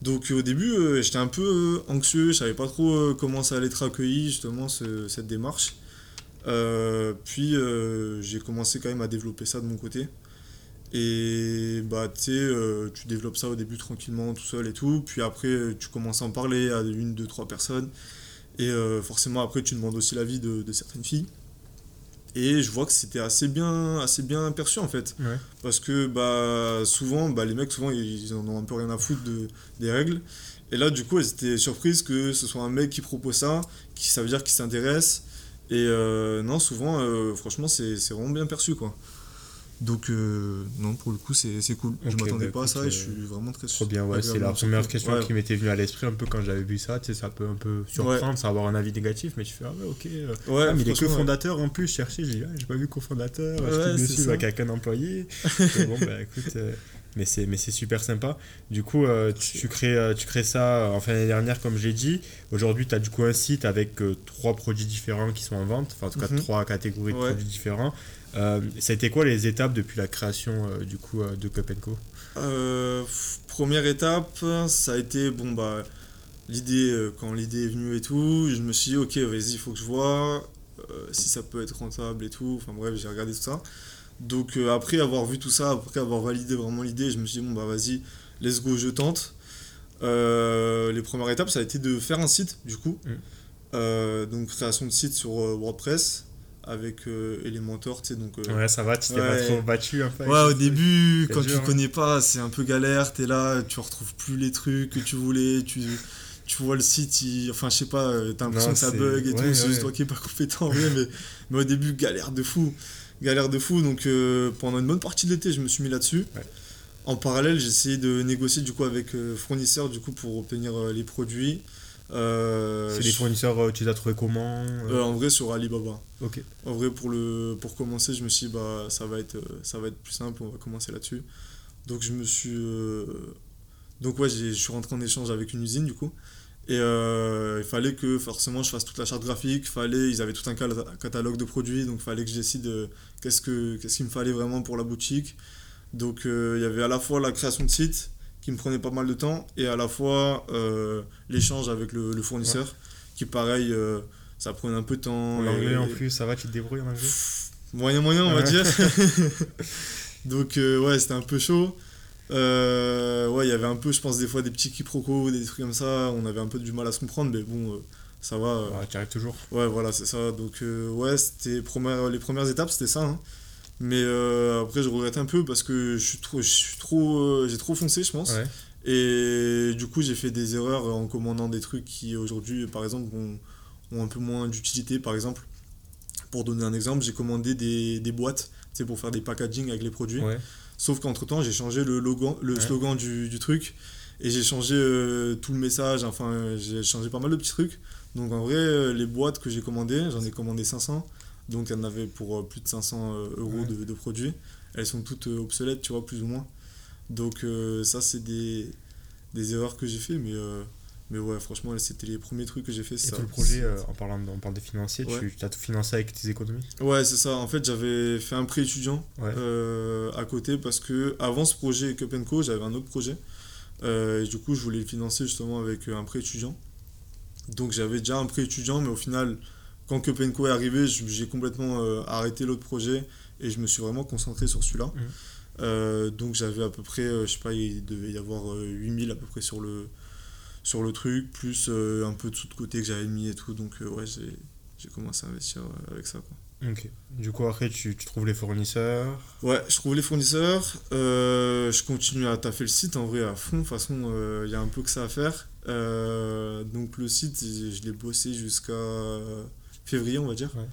Donc au début, euh, j'étais un peu euh, anxieux, je savais pas trop comment ça allait être accueilli, justement, cette démarche. puis j'ai commencé quand même à développer ça de mon côté. Et bah, tu sais, tu développes ça au début tranquillement, tout seul et tout. Puis après, tu commences à en parler à une, deux, trois personnes. Et forcément, après, tu demandes aussi l'avis de, de certaines filles. Et je vois que c'était assez bien, assez bien perçu en fait. Parce que bah, souvent, bah, les mecs, souvent, ils en ont un peu rien à foutre de, des règles. Et là, du coup, elles étaient surprises que ce soit un mec qui propose ça, qui, ça veut dire qu'il s'intéresse. Et euh, non, souvent, euh, franchement, c'est vraiment bien perçu quoi. Donc, euh, non, pour le coup, c'est cool. je m'attendais bah, pas à ça et je suis vraiment très Trop bien, ouais. C'est la première question qui m'était venue à l'esprit un peu quand j'avais vu ça. Tu sais, ça peut un peu surprendre, ça avoir un avis négatif, mais tu fais, ah ouais, ok. Ouais, ah, mais il est cofondateur en plus. Je cherchais, j'ai ah, pas vu cofondateur. Ouais, je suis avec un employé. bon, bah écoute. mais c'est mais c'est super sympa du coup tu, crées tu crées ça en fin d'année dernière comme j'ai dit aujourd'hui tu as du coup un site avec trois produits différents qui sont en vente enfin en tout cas mhm. trois catégories de produits différents euh, ça a été quoi les étapes depuis la création euh, du coup euh, de Cup Co? Première étape, ça a été bon bah l'idée quand l'idée est venue et tout, je me suis dit ok vas-y il faut que je vois si ça peut être rentable et tout. Enfin bref j'ai regardé tout ça. Donc après avoir vu tout ça, après avoir validé vraiment l'idée, je me suis dit bon bah vas-y let's go je tente. les premières étapes ça a été de faire un site du coup. Mm. donc création de site sur WordPress avec euh, Elementor, tu sais, donc... Euh, ouais, ça va, tu t'es pas trop battu, en fait. Ouais, au début, quand tu connais pas, c'est un peu galère, t'es là, tu retrouves plus les trucs que tu voulais, tu, tu vois le site, enfin, je sais pas, euh, t'as l'impression que ça bug et tout, c'est juste toi qui es pas compétent, mais, mais au début, galère de fou, galère de fou, donc euh, pendant une bonne partie de l'été, je me suis mis là-dessus. En parallèle, j'ai essayé de négocier, du coup, avec fournisseurs, du coup, pour obtenir les produits. Euh, c'est des fournisseurs, euh, tu les as trouvés comment euh En vrai, sur Alibaba. Ok. En vrai, pour, le, pour commencer, je me suis dit, bah, ça, va être, ça va être plus simple, on va commencer là-dessus. Donc, je me suis. Donc, ouais, je suis rentré en échange avec une usine, du coup. Et il fallait que forcément je fasse toute la charte graphique, fallait, ils avaient tout un catalogue de produits, donc il fallait que je décide qu'est-ce qu'il me fallait vraiment pour la boutique. Donc il y avait à la fois la création de site, qui me prenait pas mal de temps, et à la fois euh, l'échange avec le, fournisseur, qui pareil, euh, ça prenait un peu de temps. L'anglais en plus, ça va, tu te débrouilles en anglais? Moyen, moyen, on va dire. Donc euh, ouais, c'était un peu chaud. ouais, il y avait un peu, je pense, des fois des petits quiproquos, des trucs comme ça, on avait un peu du mal à se comprendre, mais bon, ça va. Ouais, tu arrives toujours. Ouais, voilà, c'est ça. Donc ouais, c'était les premières étapes, c'était ça. Hein. Mais euh, après, je regrette un peu parce que je suis trop, je suis trop, euh, j'ai trop foncé, je pense. Et du coup, j'ai fait des erreurs en commandant des trucs qui aujourd'hui, par exemple, ont, ont un peu moins d'utilité. Par exemple, Pour donner un exemple, j'ai commandé des, des boîtes c'est pour faire des packaging avec les produits. Ouais. Sauf qu'entre temps, j'ai changé le, logo, le Ouais. slogan du, du truc et j'ai changé euh, tout le message. Enfin, j'ai changé pas mal de petits trucs. Donc en vrai, les boîtes que j'ai commandées, j'en ai commandé 500. Donc il y en avait pour euh, plus de 500 euh, euros Ouais. de, de produits. Elles sont toutes euh, obsolètes, tu vois, plus ou moins. Donc ça, c'est des, des erreurs que j'ai fait. Mais, mais ouais, franchement, c'était les premiers trucs que j'ai fait. Et ça. tout le projet, euh, en parlant de, on parle des financiers, Ouais. tu as tout financé avec tes économies? Ouais, c'est ça. En fait, j'avais fait un prêt étudiant Ouais. euh, à côté parce que avant ce projet Cup Co, j'avais un autre projet. Euh, et du coup, je voulais le financer justement avec un prêt étudiant. Donc, j'avais déjà un prêt étudiant, mais au final, quand Co est arrivé, j'ai complètement euh, arrêté l'autre projet et je me suis vraiment concentré sur celui-là. Mhm. Euh, donc, j'avais à peu près, euh, je sais pas, il devait y avoir euh, 8000 à peu près sur le, sur le truc, plus euh, un peu de sous de côté que j'avais mis et tout. Donc, euh, ouais, j'ai commencé à investir euh, avec ça. Quoi. Ok. Du coup, après, tu, tu trouves les fournisseurs? Ouais, je trouve les fournisseurs. euh, je continue à taffer le site en vrai à fond. De toute façon, il y a un peu que ça à faire. Euh, donc le site, je l'ai bossé jusqu'à février, on va dire. Ouais.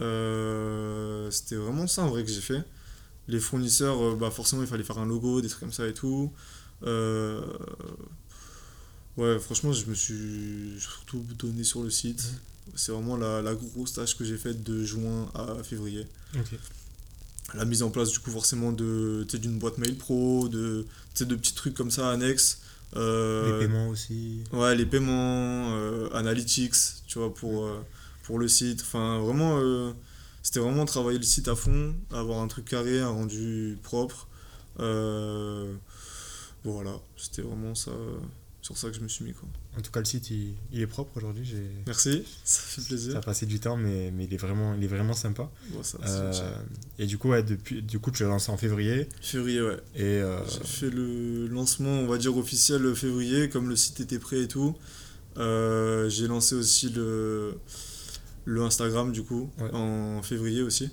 Euh, C'était vraiment ça en vrai que j'ai fait. Les fournisseurs, euh, bah forcément, il fallait faire un logo, des trucs comme ça et tout. Euh, ouais, franchement, je me suis surtout donné sur le site. C'est vraiment la, la grosse tâche que j'ai faite de juin à février la mise en place du coup forcément d'une boîte mail pro de de petits trucs comme ça annexes Les paiements aussi. ouais les paiements analytics tu vois pour pour le site enfin vraiment euh, c'était vraiment travailler le site à fond avoir un truc carré un rendu propre Euh, voilà c'était vraiment ça sur ça que je me suis mis quoi En tout cas, le site, il, il est propre aujourd'hui. J'ai... merci ça fait plaisir Ça a passé du temps, mais, mais il, est vraiment, il est vraiment sympa. Bon, ça, Euh, et du coup, ouais, depuis, du coup, tu l'as lancé en février. février ouais Et euh, J'ai fait le lancement, on va dire officiel le février, comme le site était prêt et tout. Euh, j'ai lancé aussi le, le Instagram du coup Ouais. en février aussi.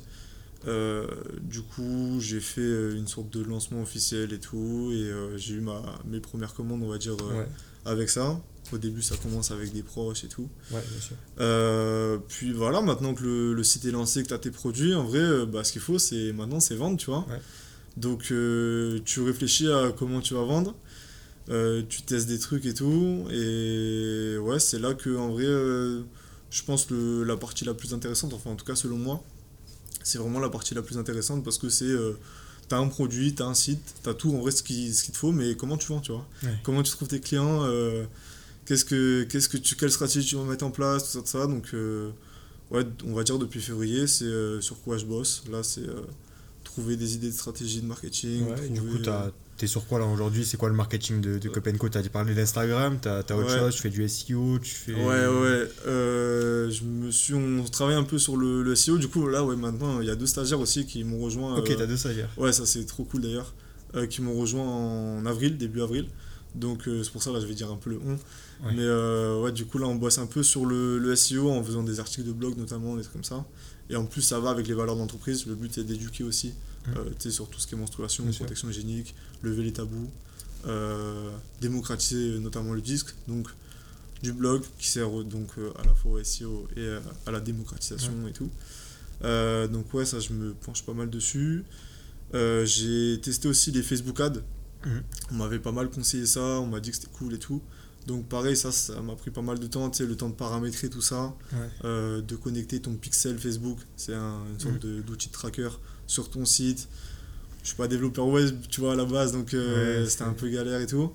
Euh, du coup, j'ai fait euh, une sorte de lancement officiel et tout, et euh, j'ai eu ma, mes premières commandes, on va dire, euh, ouais, avec ça. Au début, ça commence avec des proches et tout. ouais, bien sûr. Puis voilà, maintenant que le, le site est lancé, que tu as tes produits, en vrai, bah, ce qu'il faut, c'est maintenant, c'est vendre, tu vois. Ouais. Donc, tu réfléchis à comment tu vas vendre, tu testes des trucs et tout, et ouais, c'est là que, en vrai, je pense le, la partie la plus intéressante, enfin, en tout cas, selon moi, c'est vraiment la partie la plus intéressante parce que c'est. euh, T'as un produit, t'as un site, t'as tout en vrai ce qu'il ce qu'il te faut, mais comment tu vends, tu vois Ouais. Comment tu trouves tes clients euh, qu'est-ce que, qu'est-ce que tu, Quelle stratégie tu vas mettre en place, tout ça, tout ça. Donc, euh, ouais, on va dire depuis février, c'est euh, sur quoi je bosse. Là, c'est trouver des idées de stratégie de marketing. Ouais, et du trouver, coup, t'as- t'es sur quoi là aujourd'hui? C'est quoi le marketing de, de Copenco T'as parlé d'Instagram, t'as as autre Ouais. chose, tu fais du SEO, tu fais. Ouais, ouais. euh, je me suis, on travaille un peu sur le, le SEO. Du coup, là, ouais, maintenant, il y a deux stagiaires aussi qui m'ont rejoint. Ok, euh, t'as deux stagiaires. Ouais, ça c'est trop cool d'ailleurs. euh, qui m'ont rejoint en avril, début avril. Donc euh, c'est pour ça là je vais dire un peu le on. Ouais. Mais euh, ouais, du coup là on bosse un peu sur le, le SEO en faisant des articles de blog notamment, des trucs comme ça. Et en plus ça va avec les valeurs d'entreprise. Le but c'est d'éduquer aussi Euh, sur tout ce qui est menstruation, Bien sûr. protection hygiénique, lever les tabous, euh, démocratiser euh, notamment le disque. Donc du blog qui sert donc à la fois au SEO et à la démocratisation et tout. Euh, donc ouais, ça je me penche pas mal dessus. Euh, j'ai testé aussi les Facebook Ads. Mhm. On m'avait pas mal conseillé ça, on m'a dit que c'était cool et tout. Donc pareil, ça, ça m'a pris pas mal de temps, tu sais, le temps de paramétrer tout ça, Ouais. euh, de connecter ton pixel Facebook, c'est un- une sorte de- d'outil de tracker sur ton site. Je suis pas développeur web, tu vois, à la base, donc euh, Ouais, c'était un peu galère et tout.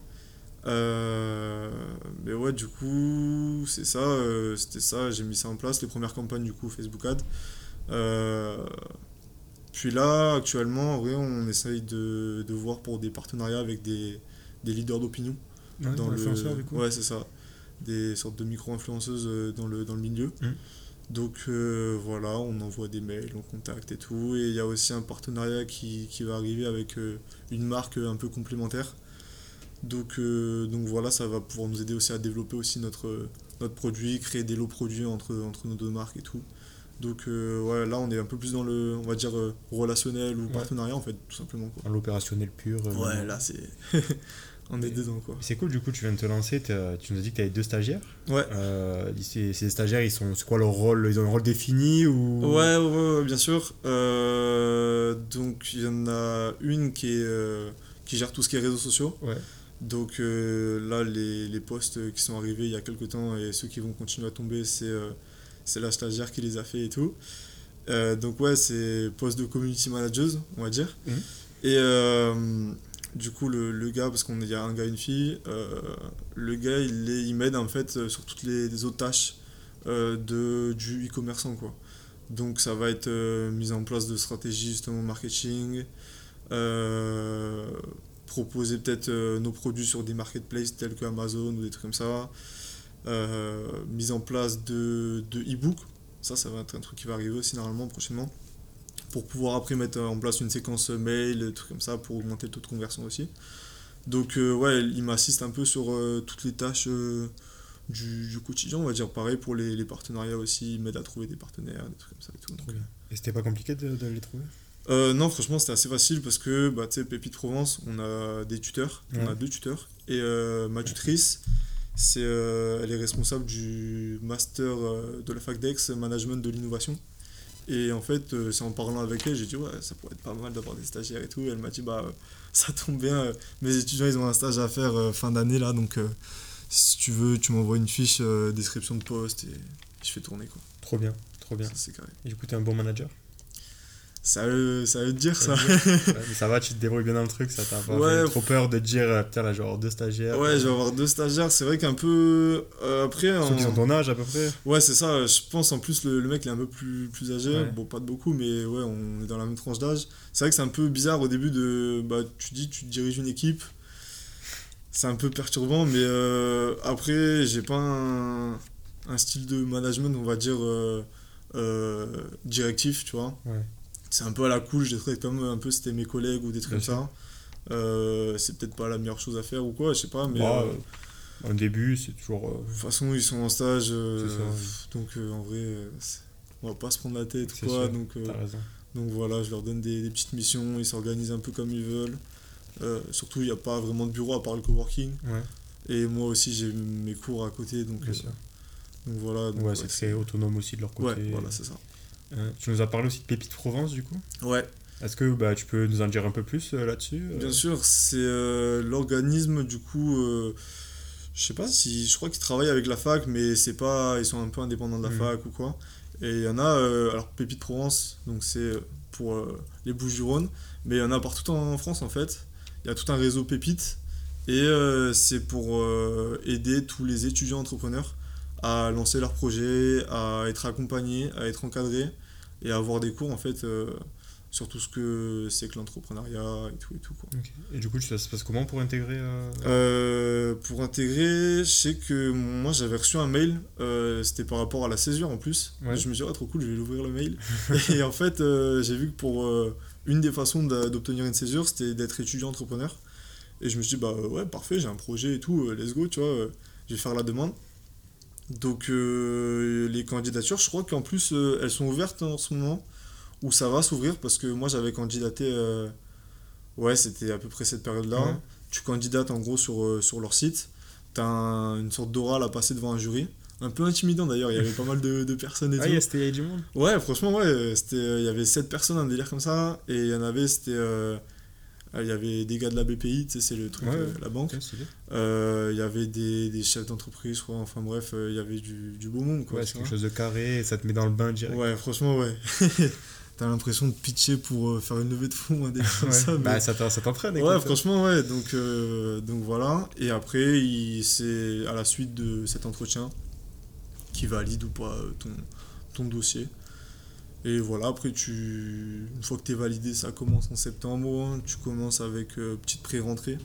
Euh, mais ouais, du coup, c'est ça, euh, c'était ça, j'ai mis ça en place, les premières campagnes du coup Facebook Ads. Euh, puis là, actuellement, en vrai, on essaye de, de voir pour des partenariats avec des, des leaders d'opinion. Ouais, dans le du coup. Ouais, c'est ça. Des sortes de micro-influenceuses dans le, dans le milieu. Mhm. Donc euh, voilà, on envoie des mails, on contacte et tout. Et il y a aussi un partenariat qui, qui va arriver avec euh, une marque un peu complémentaire. Donc, euh, donc voilà, ça va pouvoir nous aider aussi à développer aussi notre, notre produit, créer des lots produits entre, entre nos deux marques et tout. Donc euh, ouais, là on est un peu plus dans le, on va dire, euh, relationnel ou Ouais. partenariat en fait, tout simplement. L'opérationnel pur. euh, Ouais, là c'est. on est dedans quoi. C'est cool, du coup, tu viens de te lancer, tu nous as dit que tu avais deux stagiaires. Ouais. Euh, ces, ces stagiaires, ils sont, c'est quoi leur rôle? Ils ont un rôle défini ou? Ouais, ouais, ouais, ouais, bien sûr. Euh, donc il y en a une qui, est, euh, qui gère tout ce qui est réseaux sociaux. Ouais. Donc euh, là, les, les posts qui sont arrivés il y a quelques temps et ceux qui vont continuer à tomber, c'est c'est la stagiaire qui les a fait et tout. Donc ouais, c'est poste de community manager, on va dire. Mhm. Et du coup, le, gars, parce qu'on y a un gars et une fille, euh, le gars, il, il m'aide en fait euh, sur toutes les, autres tâches euh, de, du e-commerçant quoi. Donc ça va être mise en place de stratégies justement marketing, proposer peut-être nos produits sur des marketplaces tels que Amazon ou des trucs comme ça, mise en place de, de e-book, ça ça va être un truc qui va arriver aussi normalement prochainement, pour pouvoir après mettre en place une séquence mail, des trucs comme ça pour augmenter le taux de conversion aussi. Donc euh, ouais, il m'assiste un peu sur euh, toutes les tâches euh, du, du quotidien, on va dire pareil pour les, les partenariats aussi, il m'aide à trouver des partenaires, des trucs comme ça et tout. donc. Et c'était pas compliqué de, de les trouver? Euh, non, franchement, c'était assez facile parce que, bah, tu sais, Pépite Provence, on a des tuteurs, on a deux tuteurs. Et euh, ma tutrice, c'est, euh, elle est responsable du master euh, de la fac d'Aix, management de l'innovation. Et en fait, euh, c'est en parlant avec elle, j'ai dit, ouais, ça pourrait être pas mal d'avoir des stagiaires et tout. Et elle m'a dit, bah, euh, ça tombe bien, euh, mes étudiants, ils ont un stage à faire fin d'année là, donc si tu veux, tu m'envoies une fiche, description de poste et je fais tourner quoi. Trop bien, trop bien. Ça, c'est carré. Et du coup, t'es un bon manager? Ça veut, ça veut dire ça. Ça Ouais, mais ça va, tu te débrouilles bien dans le truc, ça t'a pas Ouais. fait trop peur de te dire, euh, putain, là, je vais avoir deux stagiaires. Ouais, je vais avoir deux stagiaires. C'est vrai qu'un peu. euh, après. Ceux en- qui sont ton âge à peu près. Ouais, c'est ça. Je pense en plus, le, le mec il est un peu plus, plus âgé. Ouais. Bon, pas de beaucoup, mais ouais, on est dans la même tranche d'âge. C'est vrai que c'est un peu bizarre au début de. Bah, tu dis, tu diriges une équipe. C'est un peu perturbant, mais euh, après, j'ai pas un, un style de management, on va dire, euh, directif, tu vois. Ouais. C'est un peu à la cool, je traite comme un peu c'était mes collègues ou des trucs comme ça. Euh, c'est peut-être pas la meilleure chose à faire ou quoi, je sais pas, mais. Bah, euh, euh, début, c'est toujours. euh, de toute façon, ils sont en stage, euh, donc euh, en vrai, euh, on va pas se prendre la tête quoi. sûr, Donc, euh, donc voilà, je leur donne des, des petites missions, ils s'organisent un peu comme ils veulent. Euh, surtout, il n'y a pas vraiment de bureau à part le coworking. Ouais, Et moi aussi, j'ai mes cours à côté, donc, euh, donc voilà. donc, Ouais, c'est très autonome aussi de leur côté. Ouais, voilà, c'est ça. Euh, tu nous as parlé aussi de Pépite Provence, du coup. Ouais, Est-ce que bah, tu peux nous en dire un peu plus euh, là-dessus euh bien sûr, c'est euh, l'organisme, du coup. je sais pas si. Je crois qu'ils travaillent avec la fac, mais c'est pas. Ils sont un peu indépendants de la Mhm. fac ou quoi. Et il y en a. alors, Pépite Provence, donc c'est pour les Bouches-du-Rhône, mais il y en a partout en France en fait. Il y a tout un réseau Pépite. Et c'est pour aider tous les étudiants entrepreneurs à lancer leurs projets, à être accompagnés, à être encadrés et avoir des cours en fait euh, sur tout ce que c'est que l'entrepreneuriat et tout et tout quoi. Et du coup, ça se passe comment pour intégrer euh, Euh, pour intégrer, je sais que moi j'avais reçu un mail, euh, c'était par rapport à la césure en plus. Ouais. Je me suis dit, oh, trop cool, je vais l'ouvrir le mail. et en fait, j'ai vu que pour une des façons d'obtenir une césure, c'était d'être étudiant entrepreneur. Et je me suis dit, bah ouais, parfait, j'ai un projet et tout, let's go, tu vois, je vais faire la demande. Donc euh, les candidatures, je crois qu'en plus euh, elles sont ouvertes en ce moment, où ça va s'ouvrir, parce que moi j'avais candidaté, euh, ouais, c'était à peu près cette période-là. Tu candidates en gros sur, sur leur site, tu as une sorte d'oral à passer devant un jury. Un peu intimidant d'ailleurs, il y avait pas mal de, de personnes et Ah, tout. c'était- du monde Ouais, franchement, ouais, c'était, il y avait 7 personnes, un délire comme ça, et il y en avait, c'était, il y avait des gars de la BPI, tu sais, c'est le truc, Ouais, euh, la banque. Euh, Il y avait des, des chefs d'entreprise, enfin bref, euh, il y avait du, du beau monde, quoi. Ouais, c'est quelque chose de carré, et ça te met dans le bain direct. Ouais, franchement, ouais. T'as l'impression de pitcher pour euh, faire une levée de fonds, un délire comme Ouais. ça. mais- Bah, ça t'en- ça t'entraîne. Ouais, écoute. franchement, ouais. Donc, euh, donc voilà. Et après, c'est à la suite de cet entretien qui valide ou pas euh, ton, ton dossier. Et voilà, après, tu, une fois que tu es validé, ça commence en septembre. hein. Tu commences avec euh, petite pré-rentrée,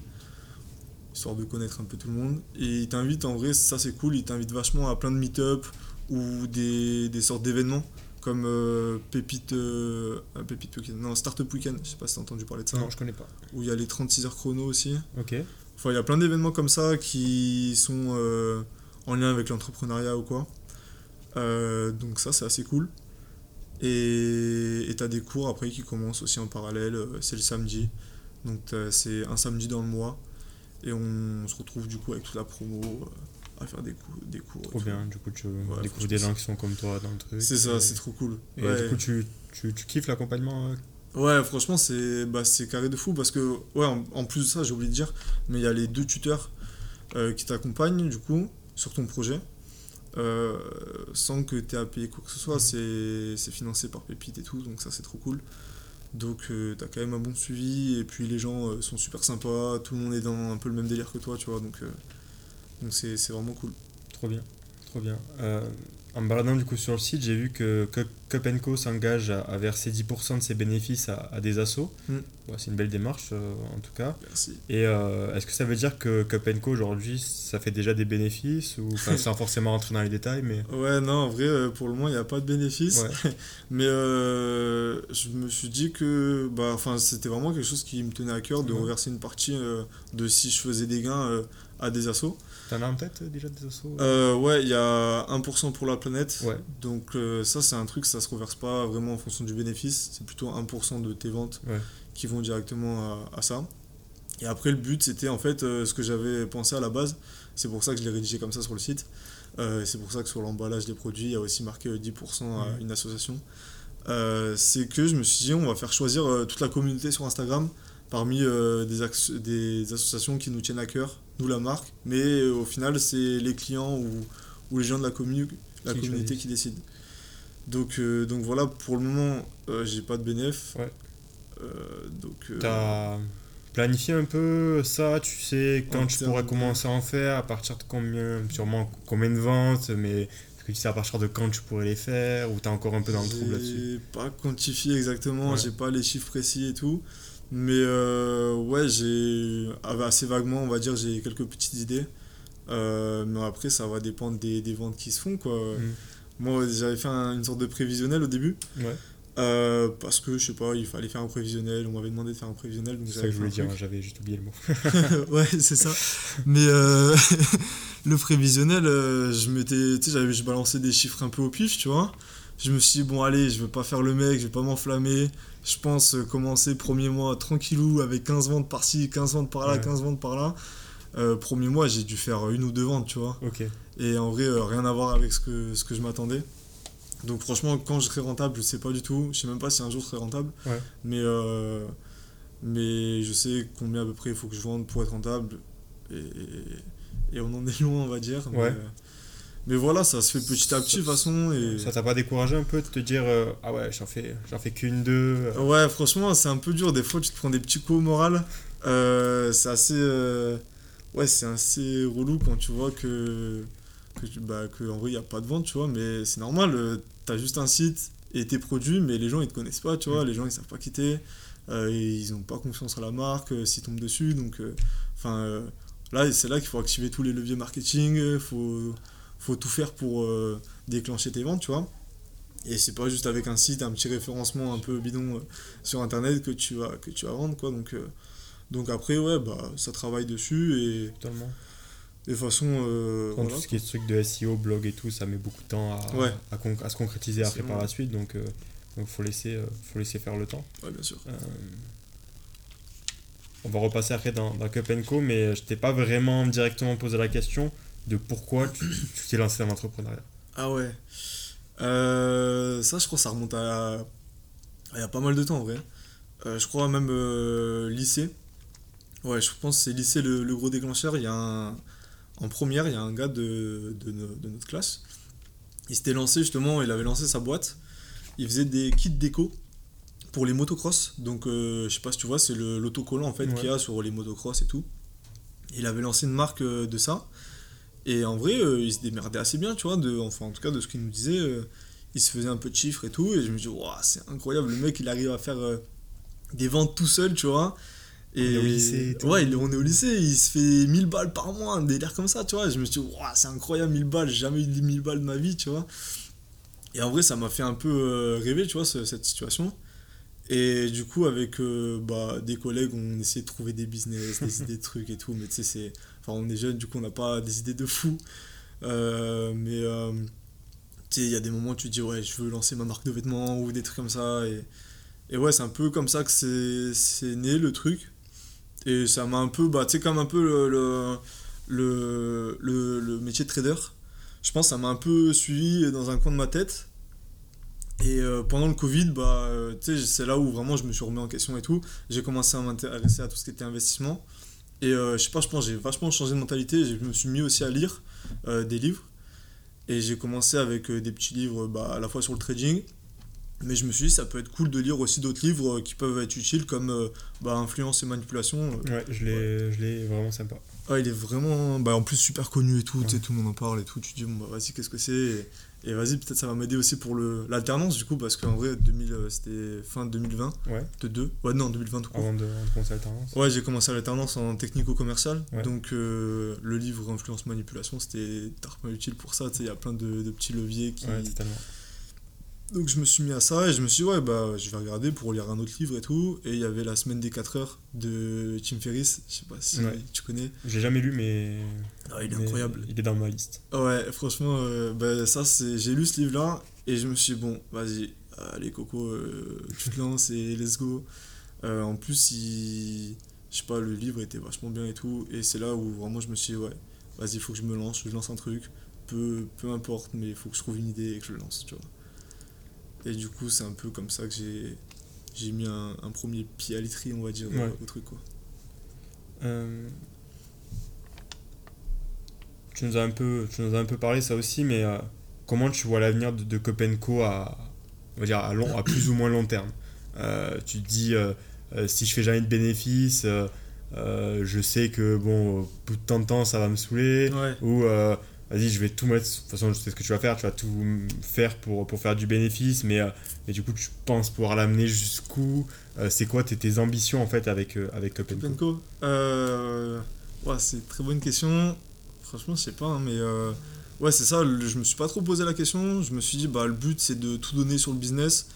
histoire de connaître un peu tout le monde. Et il t'invite, en vrai, ça c'est cool, il t'invite vachement à plein de meet-up ou des, des sortes d'événements comme euh, Pépite, euh, Pépite Weekend, non, Startup Weekend, je sais pas si t'as entendu parler de ça Non, je connais pas. où il y a les 36 heures chrono aussi. Ok. Enfin, il y a plein d'événements comme ça qui sont euh, en lien avec l'entrepreneuriat ou quoi. Donc ça, c'est assez cool. Et tu as des cours après qui commencent aussi en parallèle. euh, C'est le samedi. Donc c'est un samedi dans le mois. Et on se retrouve du coup avec toute la promo euh, à faire des, coups, des cours. Trop tout. bien, du coup tu Ouais, découvres des gens qui sont comme toi dans le truc. C'est ça, et- c'est trop cool. Et Ouais. du coup tu, tu, tu kiffes l'accompagnement euh Ouais, franchement, c'est bah, carré de fou parce que, ouais, en, en plus de ça, j'ai oublié de dire, mais il y a les deux tuteurs euh, qui t'accompagnent, du coup, sur ton projet, euh, sans que tu aies à payer quoi que ce soit. C'est c'est financé par Pépite et tout, donc ça, c'est trop cool. Donc, tu t'as quand même un bon suivi, et puis les gens euh, sont super sympas, tout le monde est dans un peu le même délire que toi, tu vois, donc euh, donc c'est c'est vraiment cool. Trop bien, trop bien. En me baladant du coup sur le site, j'ai vu que Cup Co s'engage à, à verser 10% de ses bénéfices à, à des assos. Mm. Ouais, c'est une belle démarche euh, en tout cas. Merci. Et euh, est-ce que ça veut dire que Cup Co aujourd'hui ça fait déjà des bénéfices ou enfin, sans forcément rentrer dans les détails mais Ouais, non, en vrai, euh, pour le moment, il n'y a pas de bénéfice. ouais. Mais euh, je me suis dit que bah, enfin, c'était vraiment quelque chose qui me tenait à cœur de reverser une partie de si je faisais des gains à des assos. T'en as en tête euh, déjà des assos Euh, ouais, il y a 1% pour la planète. Ouais. Donc euh, ça, c'est un truc, ça se reverse pas vraiment en fonction du bénéfice. C'est plutôt 1% de tes ventes Ouais. qui vont directement à, à ça. Et après, le but, c'était en fait euh, ce que j'avais pensé à la base. C'est pour ça que je l'ai rédigé comme ça sur le site. Euh, c'est pour ça que sur l'emballage des produits, il y a aussi marqué euh, 10% à une association. Euh, c'est que je me suis dit, on va faire choisir euh, toute la communauté sur Instagram parmi euh, des, des associations qui nous tiennent à cœur, nous la marque. Mais euh, au final, c'est les clients ou, ou les gens de la, commu la Qui communauté choisissent. qui décident. Donc, euh, donc voilà, pour le moment, j'ai pas de bénéf. Ouais. Donc, T'as planifié un peu ça, tu sais quand tu pourrais commencer à en faire, à partir de combien, sûrement combien de ventes, mais est-ce que tu sais à partir de quand tu pourrais les faire, ou t'es encore un peu dans le trouble là-dessus? Pas quantifié exactement, Ouais. j'ai pas les chiffres précis et tout. Mais euh, ouais, j'ai ah bah, assez vaguement, on va dire, j'ai quelques petites idées. Euh, mais après, ça va dépendre des, des ventes qui se font. Quoi. Mm. Moi, j'avais fait un- une sorte de prévisionnel au début. Ouais, euh, parce que, je sais pas, il fallait faire un prévisionnel. On m'avait demandé de faire un prévisionnel. c'est ça que je voulais dire, truc. j'avais juste oublié le mot. ouais, c'est ça. Mais euh, le prévisionnel, euh, je m'étais, tu sais, des chiffres un peu au pif, tu vois. Je me suis dit, bon, allez, je vais pas faire le mec, je vais pas m'enflammer. Je pense euh, commencer premier mois tranquillou avec 15 ventes par-ci, 15 ventes par-là, Ouais. 15 ventes par-là. Euh, premier mois, j'ai dû faire une ou deux ventes, tu vois. Et en vrai, euh, rien à voir avec ce que, ce que je m'attendais. Donc franchement, quand je serai rentable, je sais pas du tout. Je sais même pas si un jour je serai rentable. Ouais. Mais, euh, mais je sais combien à peu près il faut que je vende pour être rentable. Et, et on en est loin, on va dire. Ouais. Mais voilà, ça se fait petit à petit de toute façon. Et... ça t'a pas découragé un peu de te dire euh, ah ouais j'en fais j'en fais qu'une deux euh, Ouais, franchement, c'est un peu dur. Des fois, tu te prends des petits coups au moral. Euh, c'est assez. Ouais, c'est assez relou quand tu vois que. que, tu- bah, que en vrai, il n'y a pas de vente, tu vois. Mais c'est normal. euh, T'as juste un site et tes produits, mais les gens, ils te connaissent pas, tu vois. Les gens, ils savent pas quitter. Ils ont pas confiance en la marque s'ils tombent dessus. Donc, enfin. là, c'est là qu'il faut activer tous les leviers marketing. Il faut, faut tout faire pour euh, déclencher tes ventes, tu vois. Et c'est pas juste avec un site, un petit référencement un peu bidon euh, sur internet que tu vas, que tu vas vendre quoi. Donc, euh, donc après, ouais, bah ça travaille dessus et totalement de toute façon. euh, voilà. tout ce qui est truc de SEO blog et tout ça met beaucoup de temps à, Ouais. à, se concrétiser après par la suite donc euh, donc faut laisser euh, faut laisser faire le temps Ouais, bien sûr. Euh, on va repasser après dans, dans Cup Co, mais je t'ai pas vraiment directement posé la question de pourquoi tu t'es lancé dans l'entrepreneuriat. Ah ouais. Euh, ça, je crois, ça remonte à. Il y a pas mal de temps en vrai. Euh, je crois même euh, lycée. Ouais, je pense que c'est lycée le, le gros déclencheur. Il y a un. En première, il y a un gars de, de, no- de notre classe. Il s'était lancé justement, il avait lancé sa boîte. Il faisait des kits déco pour les motocross. Donc, euh, je sais pas si tu vois, c'est l'autocollant en fait Ouais. qu'il y a sur les motocross et tout. Il avait lancé une marque de ça. Et en vrai, euh, il se démerdait assez bien, tu vois, de, enfin en tout cas de ce qu'il nous disait. euh, il se faisait un peu de chiffres et tout. Et je me dis, Ouah, c'est incroyable, le mec il arrive à faire euh, des ventes tout seul, tu vois. Et On est au lycée et. Ouais, il- on est au lycée, il se fait 1000 balles par mois, un délire comme ça, tu vois. Et je me suis dit, c'est incroyable, 1000 balles, j'ai jamais eu 1000 balles de ma vie, tu vois. Et en vrai, ça m'a fait un peu euh, rêver, tu vois, ce- cette situation. Et du coup, avec euh, bah, des collègues, on essayait de trouver des business, des idées de trucs et tout. Mais tu sais, c'est... Enfin, on est jeunes, du coup, on n'a pas des idées de fou. Euh, mais euh, tu sais, il y a des moments où tu te dis, ouais, je veux lancer ma marque de vêtements ou des trucs comme ça. Et, et ouais, c'est un peu comme ça que c'est, né le truc. Et ça m'a un peu, bah, tu sais, comme un peu le, le, le, le, métier de trader. Je pense que ça m'a un peu suivi dans un coin de ma tête. Et euh, pendant le Covid, bah, c'est là où vraiment je me suis remis en question et tout. J'ai commencé à m'intéresser à tout ce qui était investissement. Et euh, je sais pas, je pense j'ai vachement changé de mentalité. Je me suis mis aussi à lire des livres. Et j'ai commencé avec des petits livres bah, à la fois sur le trading. Mais je me suis dit, ça peut être cool de lire aussi d'autres livres qui peuvent être utiles, comme bah, Influence et Manipulation. Ouais, je l'ai ouais. vraiment sympa. Ouais, il est vraiment, bah, en plus, super connu et tout. Tu sais, tout le monde en parle et tout. Tu te dis, bon, bah, vas-y, qu'est-ce que c'est? Et vas-y, peut-être ça va m'aider aussi pour l'alternance, du coup, parce qu'en vrai, 2000, euh, c'était fin 2020. Ouais. De 2. Ouais, non, 2020 tout court. Avant de, commencer l'alternance Ouais, j'ai commencé l'alternance en technico-commercial. Donc, euh, le livre Influence Manipulation, c'était tarpin utile pour ça. Tu sais, il y a plein de, de, petits leviers qui. Ouais, totalement donc je me suis mis à ça et je me suis dit, ouais, bah, je vais regarder pour lire un autre livre et tout. Et il y avait La semaine des 4 heures de Tim Ferriss. Je sais pas si tu connais. J'ai jamais lu, mais. Ah, il est incroyable. Il est dans ma liste. Ouais, franchement, euh, bah, ça, c'est... j'ai lu ce livre-là et je me suis dit, bon, vas-y, allez, Coco, euh, tu te lances et let's go. Euh, en plus, il... je sais pas, le livre était vachement bien et tout. Et c'est là où vraiment je me suis dit, ouais, vas-y, il faut que je me lance, je lance un truc. Peu, peu importe, mais il faut que je trouve une idée et que je le lance, tu vois. Et du coup, c'est un peu comme ça que j'ai, j'ai mis un, un, premier pied à l'étrier, on va dire, au truc. Quoi. Euh, tu, nous as un peu, tu nous as un peu parlé ça aussi, mais euh, comment tu vois l'avenir de, de Copenco à, on va dire à, long, à plus ou moins long terme? Euh, Tu te dis, si je fais jamais de bénéfices, je sais que bon, au bout de tant de temps, ça va me saouler. Ou vas-y, je vais tout mettre. De toute façon, je sais ce que tu vas faire, tu vas tout faire pour, pour faire du bénéfice, mais, euh, mais du coup, tu penses pouvoir l'amener jusqu'où euh, C'est quoi tes, ambitions en fait avec, euh, avec Copenco euh, ouais, C'est une très bonne question. Franchement, je sais pas, hein, mais ouais, c'est ça. Je me suis pas trop posé la question. Je me suis dit, bah, le but, c'est de tout donner sur le business.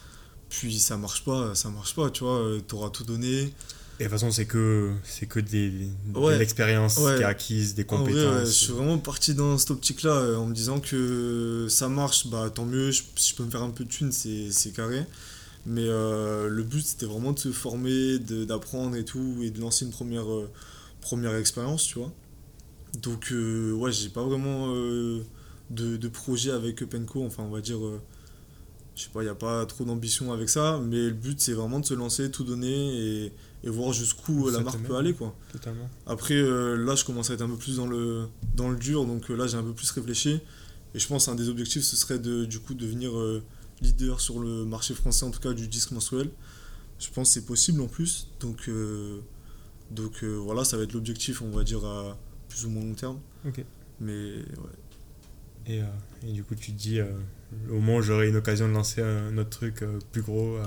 Puis ça marche pas, ça marche pas, tu vois. Tu auras tout donné. Et de toute façon, c'est que, c'est que des, de l'expérience qui est acquise, des compétences. je suis vraiment parti dans cette optique-là euh, en me disant que ça marche, bah tant mieux, si je peux me faire un peu de thunes, c'est carré. Mais euh, le but, c'était vraiment de se former, d'apprendre et tout, et de lancer une première, euh, première expérience, tu vois. Donc, ouais, j'ai pas vraiment de, de, projet avec Penco, enfin, on va dire je sais pas, il n'y a pas trop d'ambition avec ça, mais le but c'est vraiment de se lancer, tout donner et, et voir jusqu'où euh, la marque peut aller. Quoi. Totalement. Après, euh, là je commence à être un peu plus dans le, dans le dur, donc euh, là j'ai un peu plus réfléchi. Et je pense qu'un des objectifs ce serait de du coup devenir leader sur le marché français, en tout cas du disque mensuel. Je pense que c'est possible en plus, donc, donc voilà, ça va être l'objectif, on va dire, à plus ou moins long terme. Ok. Mais ouais. Et, et, du coup, tu te dis, au moins j'aurai une occasion de lancer un autre truc euh, plus gros. Euh.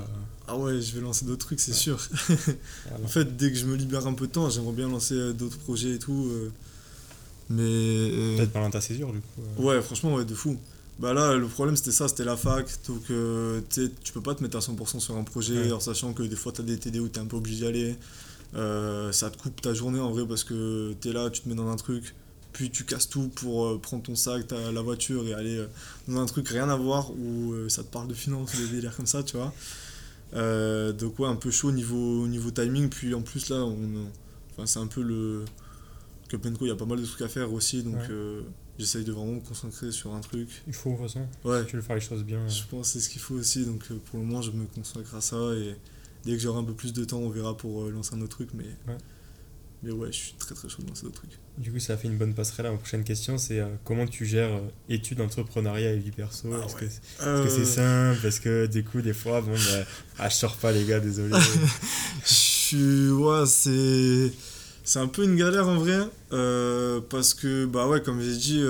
Ah ouais, je vais lancer d'autres trucs, c'est sûr. en fait, dès que je me libère un peu de temps, j'aimerais bien lancer euh, d'autres projets et tout. mais. Peut-être pendant ta césure, du coup. Ouais, franchement, ouais, de fou. Bah là, le problème c'était ça, c'était la fac. Donc, tu peux pas te mettre à 100% sur un projet en sachant que des fois tu as des TD où tu es un peu obligé d'y aller. ça te coupe ta journée en vrai parce que tu es là, tu te mets dans un truc puis tu casses tout pour euh, prendre ton sac, la voiture et aller euh, dans un truc rien à voir où euh, ça te parle de finance, des délires comme ça, tu vois. donc ouais, un peu chaud niveau, niveau timing, puis en plus là, on, enfin, c'est un peu le... Copenco, il y a pas mal de trucs à faire aussi, donc j'essaye de vraiment me concentrer sur un truc. Il faut, de toute façon, ouais. si tu veux faire les choses bien. Je pense que c'est ce qu'il faut aussi, donc pour le moment, je me consacre à ça, et dès que j'aurai un peu plus de temps, on verra pour lancer un autre truc, mais... Mais ouais, je suis très très chaud dans ce truc. Du coup, ça fait une bonne passerelle. Ma prochaine question, c'est euh, comment tu gères euh, études, entrepreneuriat et vie perso? Ah Est-ce que c'est euh. simple? Parce que du coup, des fois, bon, bah, ah, je sors pas, les gars, désolé. je suis. Ouais, c'est. C'est un peu une galère en vrai. parce que, bah ouais, comme j'ai dit,